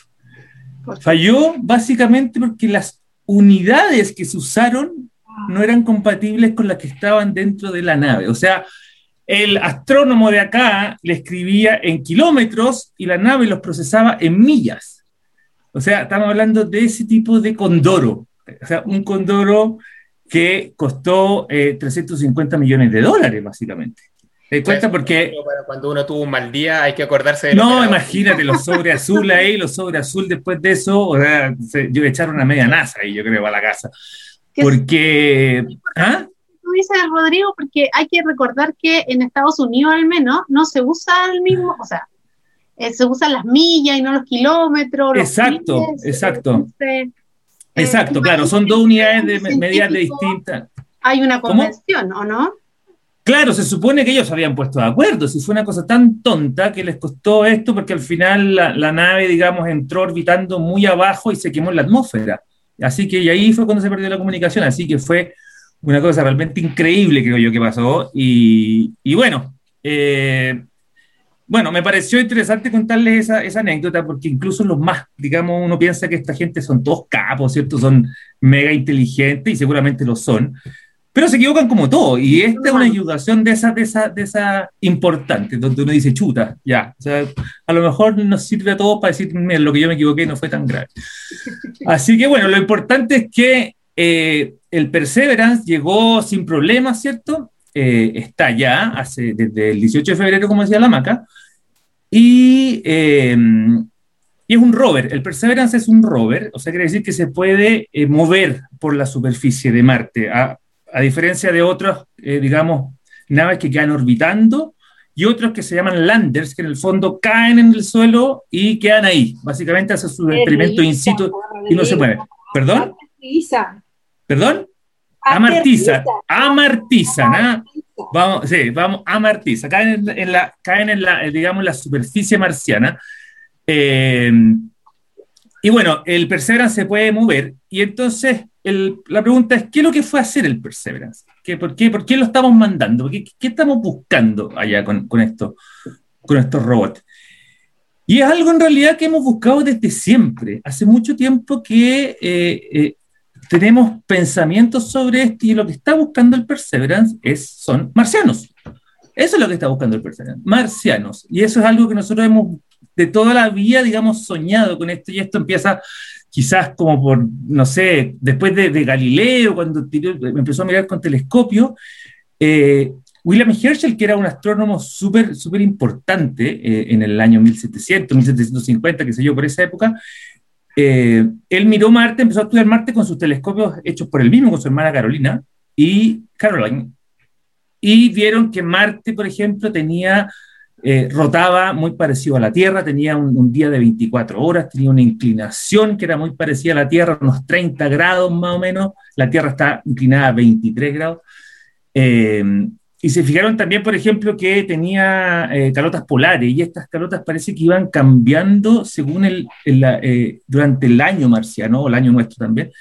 Falló básicamente porque las unidades que se usaron no eran compatibles con las que estaban dentro de la nave. O sea, el astrónomo de acá le escribía en kilómetros y la nave los procesaba en millas. O sea, estamos hablando de ese tipo de condoro. O sea, un condoro que costó 350 eh, millones de dólares, básicamente. ¿Te cuenta? Porque. Cuando uno tuvo un mal día, hay que acordarse de. No, imagínate, los sobre azul ahí, los sobre azul después de eso, o sea, yo echaron una media NASA ahí, yo creo, a la casa. Porque. ¿Ah? Tú dices, Rodrigo, porque hay que recordar que en Estados Unidos, al menos, no se usa el mismo, o sea, eh, se usan las millas y no los kilómetros. exacto, exacto. exacto, claro, son dos unidades de medidas distintas. Hay una convención, ¿o no? Claro, se supone que ellos habían puesto de acuerdo, si fue una cosa tan tonta que les costó esto porque al final la, nave, digamos, entró orbitando muy abajo y se quemó en la atmósfera. Así que y ahí fue cuando se perdió la comunicación, así que fue una cosa realmente increíble, creo yo, que pasó. Y, bueno, eh, bueno, me pareció interesante contarles esa, esa, anécdota porque incluso los más, digamos, uno piensa que esta gente son todos capos, ¿cierto? Son mega inteligentes y seguramente lo son pero se equivocan como todo. Y esta es una ayudación de esa, de esa, de esa importante, donde uno dice, chuta, ya. O sea, a lo mejor nos sirve a todos para decir, mira, lo que yo me equivoqué no fue tan grave. Así que bueno, lo importante es que eh, el Perseverance llegó sin problemas, ¿cierto? Eh, está ya hace, desde el 18 de febrero, como decía la maca, y, eh, y, es un rover. El Perseverance es un rover, o sea, quiere decir que se puede mover por la superficie de Marte a, a diferencia de otras, eh, digamos, naves que quedan orbitando y otros que se llaman landers, que en el fondo caen en el suelo y quedan ahí. Básicamente hacen su experimento in situ y no se mueven. ¿Perdón? ¿Perdón? Amartiza. Amartizan. ¿ah? Vamos, sí, vamos, amartiza. Caen en, la, caen en la, digamos, la superficie marciana. Eh, y bueno, el Perseverance se puede mover y entonces la pregunta es, ¿qué es lo que fue a hacer el Perseverance? ¿Qué, por, qué, ¿Por qué lo estamos mandando? ¿Qué, qué estamos buscando allá con, con, esto, con estos robots? Y es algo en realidad que hemos buscado desde siempre. Hace mucho tiempo que eh, eh, tenemos pensamientos sobre esto y lo que está buscando el Perseverance es, son marcianos. Eso es lo que está buscando el Perseverance, marcianos. Y eso es algo que nosotros hemos de toda la vida, digamos, soñado con esto y esto empieza quizás como por, no sé, después de, Galileo, cuando me empezó a mirar con telescopio, eh, William Herschel, que era un astrónomo súper súper importante eh, en el año 1700, 1750, que sé yo, por esa época, eh, él miró Marte, empezó a estudiar Marte con sus telescopios hechos por él mismo, con su hermana Carolina y Caroline, y vieron que Marte, por ejemplo, tenía eh, rotaba muy parecido a la Tierra, tenía un, día de 24 horas, tenía una inclinación que era muy parecida a la Tierra, unos 30 grados más o menos, la Tierra está inclinada a 23 grados. Eh, y se fijaron también, por ejemplo, que tenía eh, calotas polares y estas calotas parece que iban cambiando según el, durante el año marciano, o el año nuestro también,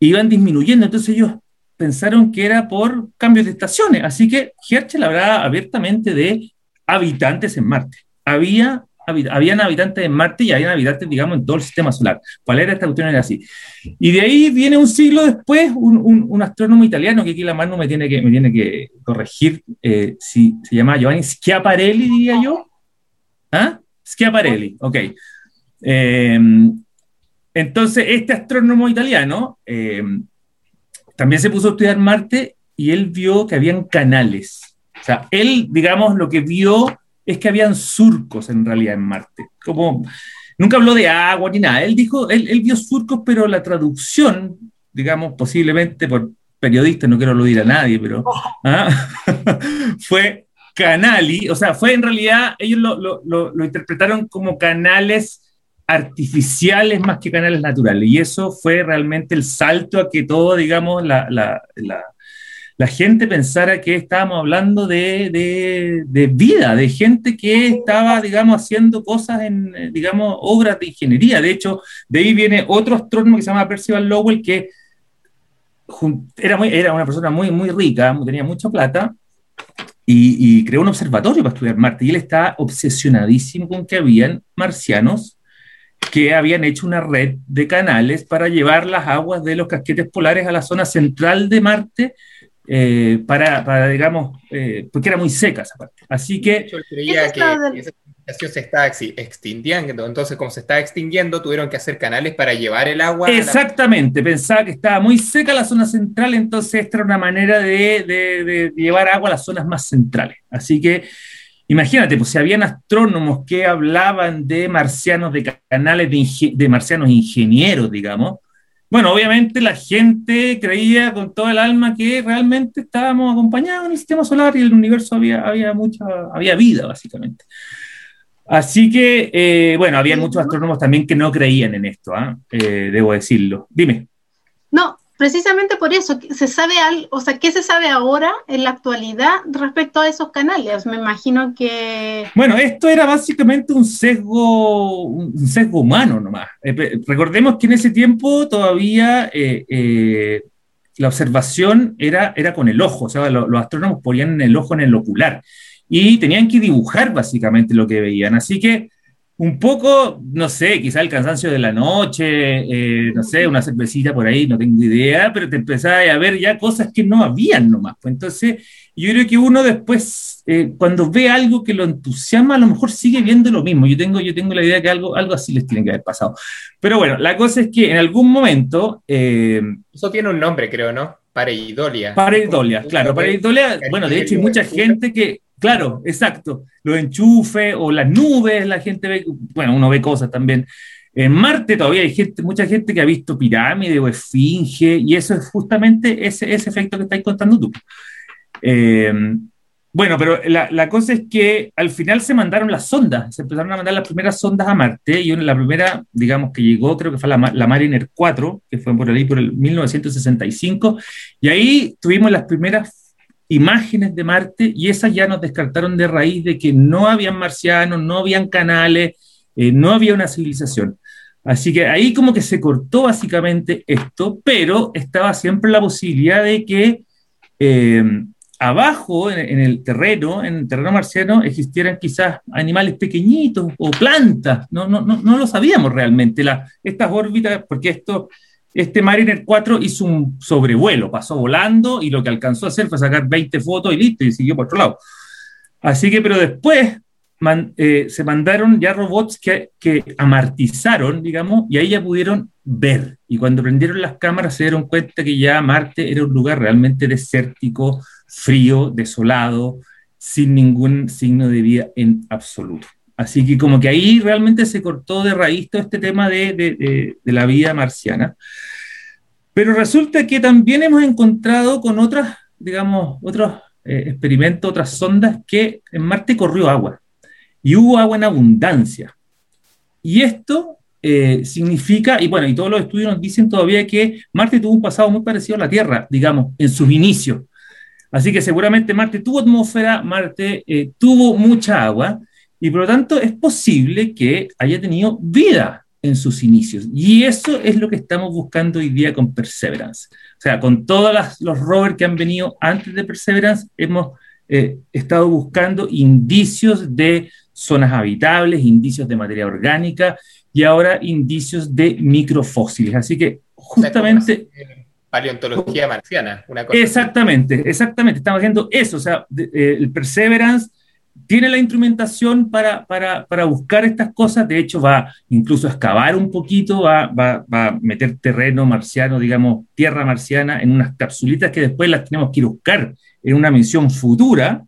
iban disminuyendo. Entonces ellos pensaron que era por cambios de estaciones. Así que Herschel hablaba abiertamente de habitantes en Marte. Había, habían habitantes en Marte y habían habitantes, digamos, en todo el sistema solar. ¿Cuál era esta cuestión? Era así. Y de ahí viene un siglo después un, un, astrónomo italiano, que aquí la mano me tiene que, me tiene que corregir, eh, si se llama Giovanni Schiaparelli, diría yo. ¿Ah? Schiaparelli, ok. Em, entonces, este astrónomo italiano em, también se puso a estudiar Marte y él vio que habían canales o sea, él, digamos, lo que vio es que habían surcos en realidad en Marte. Como nunca habló de agua ni nada. Él dijo, él, vio surcos, pero la traducción, digamos, posiblemente por periodista, no quiero aludir a nadie, pero ¿ah? fue Canali, o sea, fue en realidad, ellos lo, lo, interpretaron como canales artificiales más que canales naturales, y eso fue realmente el salto a que todo, digamos, la, la, la, gente pensara que estábamos hablando de, de, de, vida, de gente que estaba, digamos, haciendo cosas en, digamos, obras de ingeniería. De hecho, de ahí viene otro astrónomo que se llama Percival Lowell, que era, muy, era una persona muy, muy rica, tenía mucha plata, y, creó un observatorio para estudiar Marte. Y él está obsesionadísimo con que habían marcianos que habían hecho una red de canales para llevar las aguas de los casquetes polares a la zona central de Marte, eh, para, para, digamos, eh, porque era muy seca esa parte. Así que... Yo creía que, se está extinguiendo. Entonces, como se está extinguiendo, tuvieron que hacer canales para llevar el agua. Exactamente, pensaba que estaba muy seca la zona central, entonces esta era una manera de, llevar agua a las zonas más centrales. Así que imagínate, pues si habían astrónomos que hablaban de marcianos, de canales de, de marcianos ingenieros, digamos. Bueno, obviamente la gente creía con todo el alma que realmente estábamos acompañados en el sistema solar y en el universo había, había mucha, había vida, básicamente. Así que, eh, bueno, había muchos astrónomos también que no creían en esto, ¿ah? eh, debo decirlo. Dime. Precisamente por eso, se sabe algo, o sea, ¿qué se sabe ahora en la actualidad respecto a esos canales? Me imagino que... Bueno, esto era básicamente un sesgo, un sesgo humano nomás. Eh, recordemos que en ese tiempo todavía la observación era, era con el ojo, o sea, los astrónomos ponían el ojo en el ocular y tenían que dibujar básicamente lo que veían. Así que un poco, no sé, quizá el cansancio de la noche, eh, no sé, una cervecita por ahí, no tengo idea, pero te empezaba a ver ya cosas que no habían nomás. Pues entonces, yo creo que uno después, eh, cuando ve algo que lo entusiasma, a lo mejor sigue viendo lo mismo. Yo tengo, yo tengo la idea que algo, algo así les tiene que haber pasado. Pero bueno, la cosa es que en algún momento... Eh, Eso tiene un nombre, creo, ¿no? Pareidolia. Pareidolia, claro. Pareidolia, bueno, de hecho hay mucha gente que, Claro, exacto. Los enchufes o las nubes, la gente ve, bueno, uno ve cosas también. En Marte todavía hay gente, mucha gente que ha visto pirámide o esfinge, y eso es justamente ese, ese efecto que estáis contando tú. Eh, bueno, pero la, la, cosa es que al final se mandaron las sondas, se empezaron a mandar las primeras sondas a Marte, y una, la primera, digamos, que llegó, creo que fue la, la Mariner 4, que fue por ahí por el 1965, y ahí tuvimos las primeras imágenes de Marte y esas ya nos descartaron de raíz de que no habían marcianos, no habían canales, eh, no había una civilización. Así que ahí como que se cortó básicamente esto, pero estaba siempre la posibilidad de que eh, abajo, en, el terreno, en el terreno marciano, existieran quizás animales pequeñitos o plantas. No, no, no, no lo sabíamos realmente. La, estas órbitas, porque esto este Mariner 4 hizo un sobrevuelo, pasó volando y lo que alcanzó a hacer fue sacar 20 fotos y listo, y siguió por otro lado. Así que, pero después eh, se mandaron ya robots que, que, amartizaron, digamos, y ahí ya pudieron ver. Y cuando prendieron las cámaras se dieron cuenta que ya Marte era un lugar realmente desértico, frío, desolado, sin ningún signo de vida en absoluto. Así que como que ahí realmente se cortó de raíz todo este tema de, de, la vida marciana. Pero resulta que también hemos encontrado con otras, digamos, otros eh, experimentos, otras sondas, que en Marte corrió agua y hubo agua en abundancia. Y esto eh, significa, y bueno, y todos los estudios nos dicen todavía que Marte tuvo un pasado muy parecido a la Tierra, digamos, en sus inicios. Así que seguramente Marte tuvo atmósfera, Marte eh, tuvo mucha agua, y por lo tanto es posible que haya tenido vida en sus inicios. Y eso es lo que estamos buscando hoy día con Perseverance. O sea, con todos los rovers que han venido antes de Perseverance, hemos eh, estado buscando indicios de zonas habitables, indicios de materia orgánica y ahora indicios de microfósiles. Así que justamente... Paleontología marciana, una cosa Exactamente, exactamente. Estamos haciendo eso. O sea, eh, el Perseverance tiene la instrumentación para, para, para, buscar estas cosas, de hecho va incluso a excavar un poquito, va, va, va, a meter terreno marciano, digamos, tierra marciana, en unas capsulitas que después las tenemos que ir buscar en una misión futura.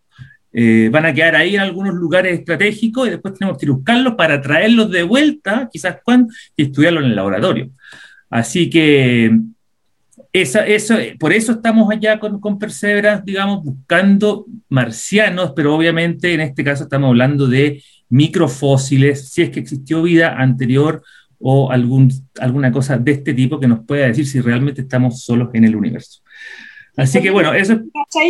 Eh, van a quedar ahí en algunos lugares estratégicos y después tenemos que ir buscarlos para traerlos de vuelta, quizás cuando, y estudiarlos en el laboratorio. Así que esa, eso, por eso estamos allá con, con Perseverance, digamos, buscando marcianos, pero obviamente en este caso estamos hablando de microfósiles, si es que existió vida anterior o algún, alguna cosa de este tipo que nos pueda decir si realmente estamos solos en el universo. Así que bueno, eso...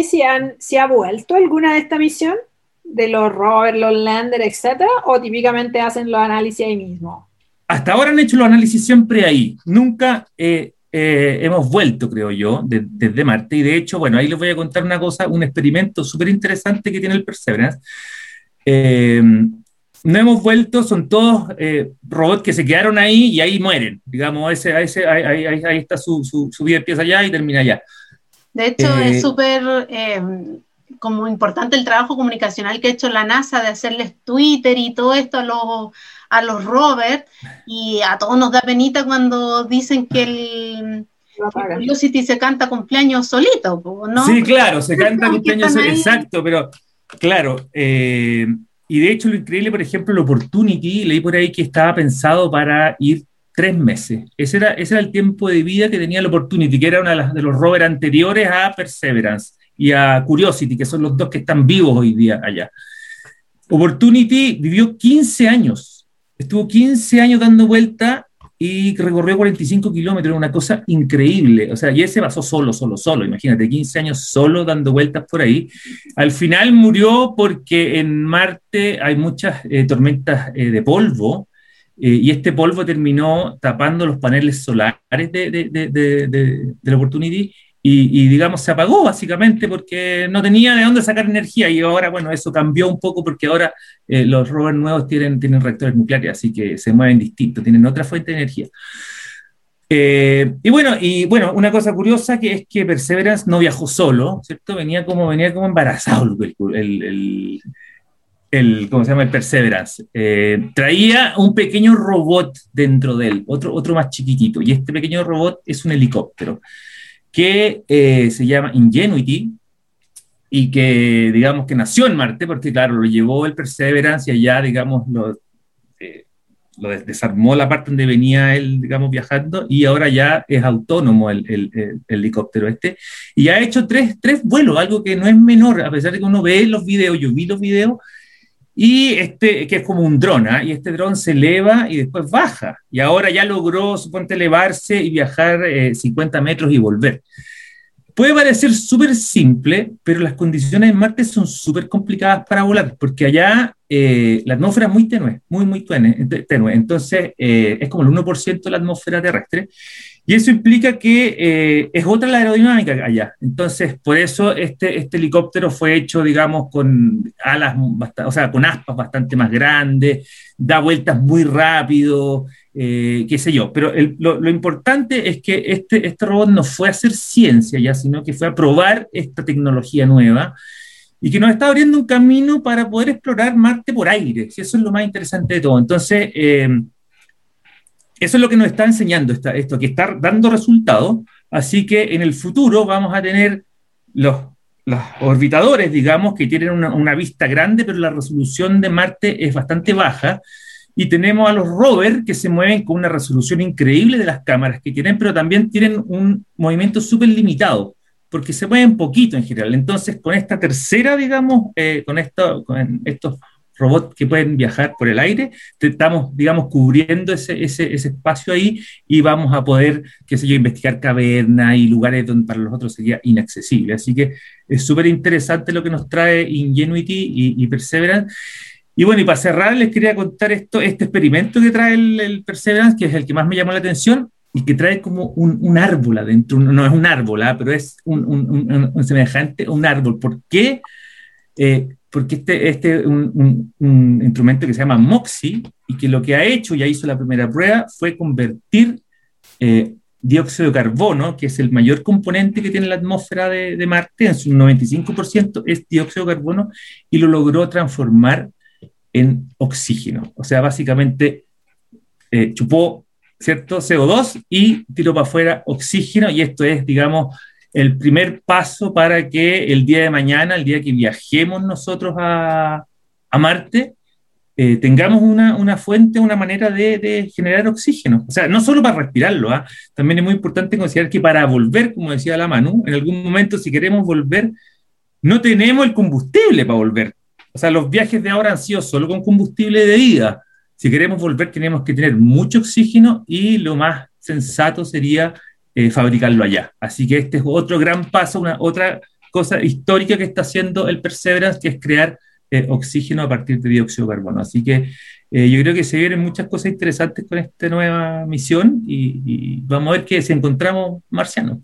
si, han, si ha vuelto alguna de esta misión? De los rovers, los lander, etcétera, o típicamente hacen los análisis ahí mismo? Hasta ahora han hecho los análisis siempre ahí. Nunca eh, eh, hemos vuelto, creo yo, desde Marte. Y de hecho, bueno, ahí les voy a contar una cosa, un experimento súper interesante que tiene el Perseverance. Eh, no hemos vuelto, son todos eh, robots que se quedaron ahí y ahí mueren. Digamos, ese, ese, ahí, ahí, ahí está su, su, su, vida, empieza allá y termina allá. De hecho, eh, es súper eh, como importante el trabajo comunicacional que ha hecho la NASA de hacerles Twitter y todo esto a los, a los rovers y a todos nos da penita cuando dicen que el... Curiosity se canta cumpleaños solito, ¿no? Sí, claro, se canta cumpleaños solito, exacto, pero claro, eh, y de hecho, lo increíble, por ejemplo, el Opportunity, leí por ahí que estaba pensado para ir tres meses. Ese era, ese era el tiempo de vida que tenía el Opportunity, que era uno de, de los rovers anteriores a Perseverance y a Curiosity, que son los dos que están vivos hoy día allá. Opportunity vivió 15 años, estuvo 15 años dando vuelta y recorrió 45 kilómetros, una cosa increíble. O sea, y ese pasó solo, solo, solo. Imagínate, 15 años solo dando vueltas por ahí. Al final murió porque en Marte hay muchas eh, tormentas eh, de polvo eh, y este polvo terminó tapando los paneles solares de, de, de, de la Opportunity y, digamos, se apagó básicamente porque no tenía de dónde sacar energía y ahora, bueno, eso cambió un poco porque ahora eh, los rovers nuevos tienen, tienen reactores nucleares, así que se mueven distintos, tienen otra fuente de energía. Eh, y bueno, y bueno, una cosa curiosa que es que Perseverance no viajó solo, ¿cierto? Venía como, venía como embarazado el, el ¿cómo se llama? El Perseverance. Eh, traía un pequeño robot dentro de él, otro, otro más chiquitito, y este pequeño robot es un helicóptero que eh, se llama Ingenuity y que, digamos, que nació en Marte, porque, claro, lo llevó el Perseverance y allá, digamos, lo, eh, desarmó la parte donde venía él, digamos, viajando, y ahora ya es autónomo el, el, el, helicóptero este, y ha hecho tres, tres vuelos, algo que no es menor, a pesar de que uno ve los videos, yo vi los videos, y este, que es como un dron, ¿eh? y este dron se eleva y después baja, y ahora ya logró, suponte, elevarse y viajar eh, 50 metros y volver. Puede parecer súper simple, pero las condiciones en Marte son súper complicadas para volar, porque allá eh, la atmósfera es muy tenue, muy, muy tenue. tenue. Entonces, eh, es como el 1% de la atmósfera terrestre. Y eso implica que eh, es otra la aerodinámica allá. Entonces, por eso este, este helicóptero fue hecho, digamos, con alas, o sea, con aspas bastante más grandes, da vueltas muy rápido, eh, qué sé yo. Pero lo, importante es que este, este robot no fue a hacer ciencia ya, sino que fue a probar esta tecnología nueva y que nos está abriendo un camino para poder explorar Marte por aire. Eso es lo más interesante de todo. Entonces, eh, eso es lo que nos está enseñando esto, que está dando resultados. Así que en el futuro vamos a tener los, orbitadores, digamos, que tienen una, una, vista grande, pero la resolución de Marte es bastante baja. Y tenemos a los rovers que se mueven con una resolución increíble de las cámaras que tienen, pero también tienen un movimiento súper limitado, porque se mueven poquito en general. Entonces, con esta tercera, digamos, eh, con, esto, con estos robots que pueden viajar por el aire, estamos, digamos, cubriendo ese, ese, espacio ahí y vamos a poder, qué sé yo, investigar cavernas y lugares donde para los otros sería inaccesible. Así que es súper interesante lo que nos trae Ingenuity y, y, Perseverance. Y bueno, y para cerrar, les quería contar esto, este experimento que trae el, el Perseverance, que es el que más me llamó la atención, y que trae como un, árbol adentro, no es un árbol, ¿eh? pero es un, semejante un árbol. ¿Por qué? Eh, porque este es este, un, instrumento que se llama MOXIE y que lo que ha hecho, ya hizo la primera prueba, fue convertir eh, dióxido de carbono, que es el mayor componente que tiene la atmósfera de, de Marte, en su 95% es dióxido de carbono, y lo logró transformar en oxígeno. O sea, básicamente eh, chupó ¿cierto? CO2 y tiró para afuera oxígeno, y esto es, digamos, el primer paso para que el día de mañana, el día que viajemos nosotros a, Marte, eh, tengamos una, una, fuente, una manera de, generar oxígeno. O sea, no solo para respirarlo, ¿ah? también es muy importante considerar que para volver, como decía la Manu, en algún momento si queremos volver, no tenemos el combustible para volver. O sea, los viajes de ahora han sido solo con combustible de ida. Si queremos volver, tenemos que tener mucho oxígeno y lo más sensato sería eh, fabricarlo allá. Así que este es otro gran paso, una otra cosa histórica que está haciendo el Perseverance, que es crear eh, oxígeno a partir de dióxido de carbono. Así que eh, yo creo que se vienen muchas cosas interesantes con esta nueva misión y, y vamos a ver que si encontramos marcianos.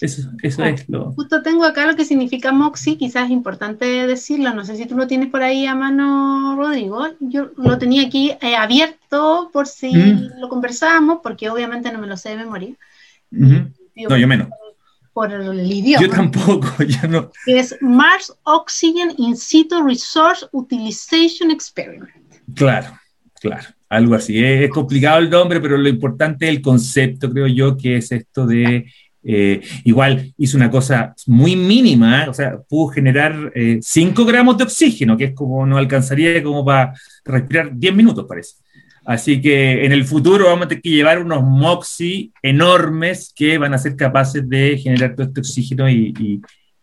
Eso, eso Ah, es lo... Justo tengo acá lo que significa MOXIE, quizás es importante decirlo, no sé si tú lo tienes por ahí a mano, Rodrigo. Yo lo tenía aquí eh, abierto por si Mm. lo conversábamos, porque obviamente no me lo sé de memoria. No, yo menos. Por el idioma. Yo tampoco, yo no. es Mars Oxygen In Situ Resource Utilization Experiment. Claro, claro, algo así. Es, es complicado el nombre, pero lo importante es el concepto, creo yo, que es esto de... eh, igual hizo una cosa muy mínima, ¿eh? o sea, pudo generar 5 gramos de oxígeno, que es como no alcanzaría como para respirar 10 minutos, parece. Así que en el futuro vamos a tener que llevar unos MOXI enormes que van a ser capaces de generar todo este oxígeno y, y-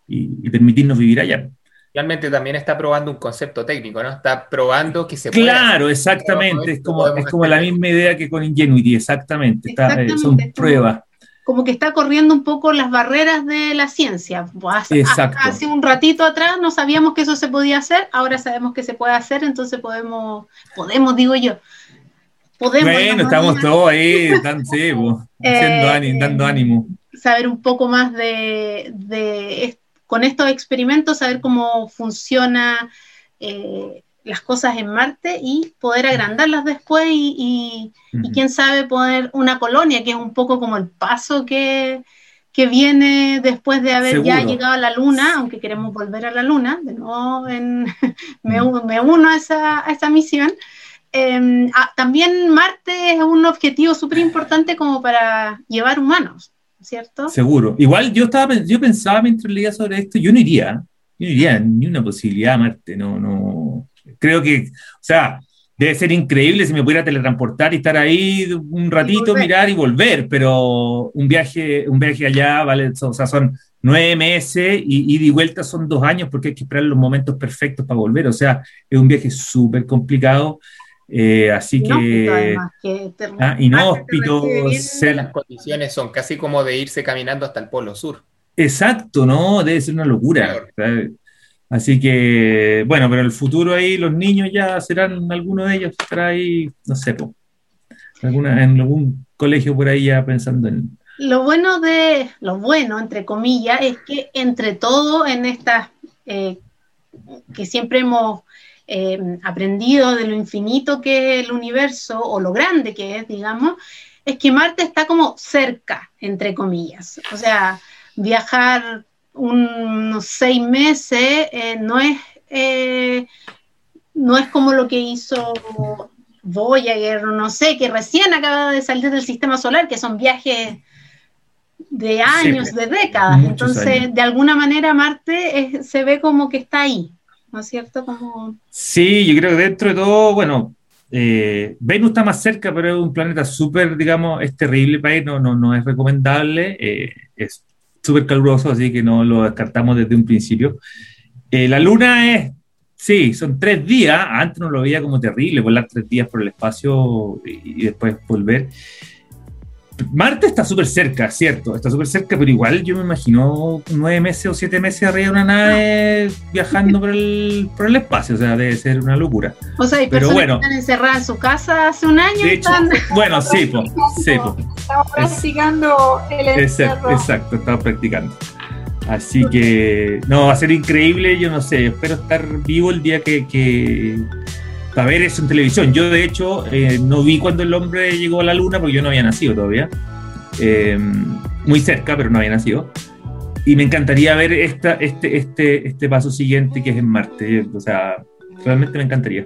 y- y permitirnos vivir allá. Realmente también está probando un concepto técnico, ¿no? Está probando que se puede. Claro, exactamente. Es como, es como la misma idea que con Ingenuity, exactamente. Está, eh, Exactamente, son pruebas. Como que está corriendo un poco las barreras de la ciencia. Hace, Exacto. hace un ratito atrás no sabíamos que eso se podía hacer, ahora sabemos que se puede hacer, entonces podemos, podemos, digo yo. Podemos Bueno, ¿no? estamos todos ahí, dan, sí, po, haciendo Eh, ánimo, dando ánimo. saber un poco más de, de con estos experimentos, saber cómo funciona eh, las cosas en Marte y poder agrandarlas después y, y- y Ujú. quién sabe poner una colonia, que es un poco como el paso que, que viene después de haber ya llegado a la Luna, aunque queremos volver a la Luna, de nuevo en- me, me uno a esa, a esa misión. Eh, también Marte es un objetivo súper importante como para llevar humanos, ¿cierto? Seguro. Igual yo estaba yo pensaba mientras leía sobre esto, yo no iría, yo no iría ni una posibilidad a Marte, no, no. Creo que, o sea, debe ser increíble si me pudiera teletransportar y estar ahí un ratito, volver. mirar y volver, pero un viaje, un viaje allá, vale, o sea, son nueve meses y ida y vuelta son dos años porque hay que esperar los momentos perfectos para volver, o sea, es un viaje súper complicado, eh, así Inhóspito, que... además, que te- Ah, inhóspito, ser- Las condiciones son casi como de irse caminando hasta el Polo Sur. Exacto, ¿no? Debe ser una locura. ¿sabes? Así que, bueno, pero en el futuro ahí los niños ya serán, alguno de ellos estará ahí, no sé, po, alguna, en algún colegio por ahí ya pensando en... Lo bueno de, lo bueno, entre comillas, es que entre todo en estas, eh, que siempre hemos eh, aprendido de lo infinito que es el universo, o lo grande que es, digamos, es que Marte está como cerca, entre comillas. O sea, viajar unos seis meses eh, no es... eh, no es como lo que hizo Voyager, no sé, que recién acaba de salir del sistema solar, que son viajes de años, Sí, de décadas. Entonces, años. de alguna manera Marte es- se ve como que está ahí, ¿no es cierto? Como, Sí, yo creo que dentro de todo, bueno, eh, Venus está más cerca, pero es un planeta súper, digamos, es terrible para ir, no, no, no es recomendable, eh, es súper caluroso, así que no lo descartamos desde un principio. Eh, la Luna es, sí, son tres días, antes no lo veía como terrible, volar tres días por el espacio y después volver. Marte está súper cerca, cierto, está súper cerca, pero igual yo me imagino nueve meses o siete meses arriba de una nave viajando por el, por el espacio, o sea, debe ser una locura. o sea, hay Pero personas bueno. que están encerradas en su casa hace un año De y hecho, están... bueno, sí, po, sí, po, Estamos practicando el exacto, encierro. exacto, estaba practicando. Así que, no, va a ser increíble, yo no sé, espero estar vivo el día que, que para ver eso en televisión. Yo, de hecho, eh, no vi cuando el hombre llegó a la luna porque yo no había nacido todavía. Eh, muy cerca, pero no había nacido. Y me encantaría ver esta, este, este, este paso siguiente que es en Marte. O sea, realmente me encantaría.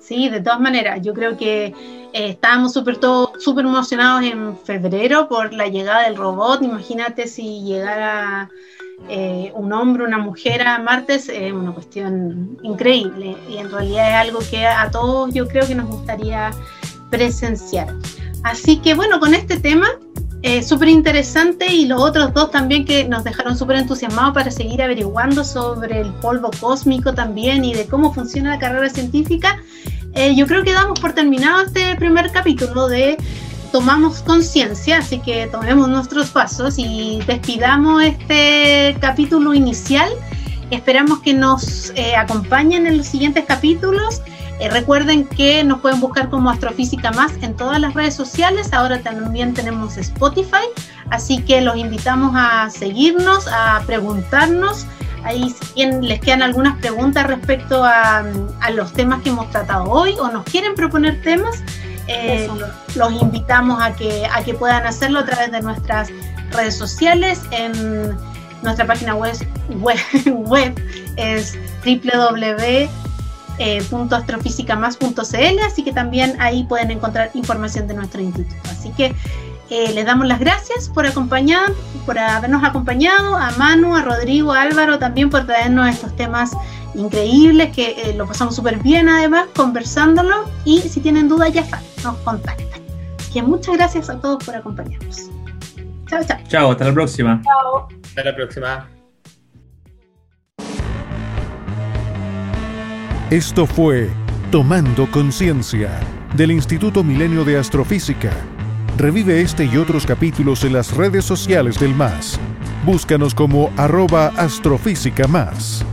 Sí, de todas maneras, yo creo que eh, estábamos súper súper emocionados en febrero por la llegada del robot. Imagínate si llegara eh, un hombre, una mujer a Marte es una cuestión increíble y en realidad es algo que a todos yo creo que nos gustaría presenciar. Así que bueno, con este tema eh, súper interesante y los otros dos también que nos dejaron súper entusiasmados para seguir averiguando sobre el polvo cósmico también y de cómo funciona la carrera científica. Eh, yo creo que damos por terminado este primer capítulo de Tomamos conciencia, así que tomemos nuestros pasos y despidamos este capítulo inicial. Esperamos que nos eh, acompañen en los siguientes capítulos eh, recuerden que nos pueden buscar como Astrofísica Más en todas las redes sociales. Ahora también tenemos Spotify. Así que los invitamos a seguirnos, a preguntarnos. Ahí si les quedan algunas preguntas respecto a, los temas que hemos tratado hoy o nos quieren proponer temas, eh, los invitamos a que, a que puedan hacerlo a través de nuestras redes sociales. En nuestra página web, web, web es www eh, así que también ahí pueden encontrar información de nuestro instituto. Así que eh, les damos las gracias por acompañar, por habernos acompañado, a Manu, a Rodrigo, a Álvaro también por traernos estos temas increíbles que eh, lo pasamos súper bien además conversándolo y si tienen dudas ya saben, nos contactan. Que muchas gracias a todos por acompañarnos. Chao, chao. Chao, hasta la próxima. Chao. Hasta la próxima. Esto fue Tomando Conciencia del Instituto Milenio de Astrofísica. Revive este y otros capítulos en las redes sociales del MAS. Búscanos como arroba astrofísica más.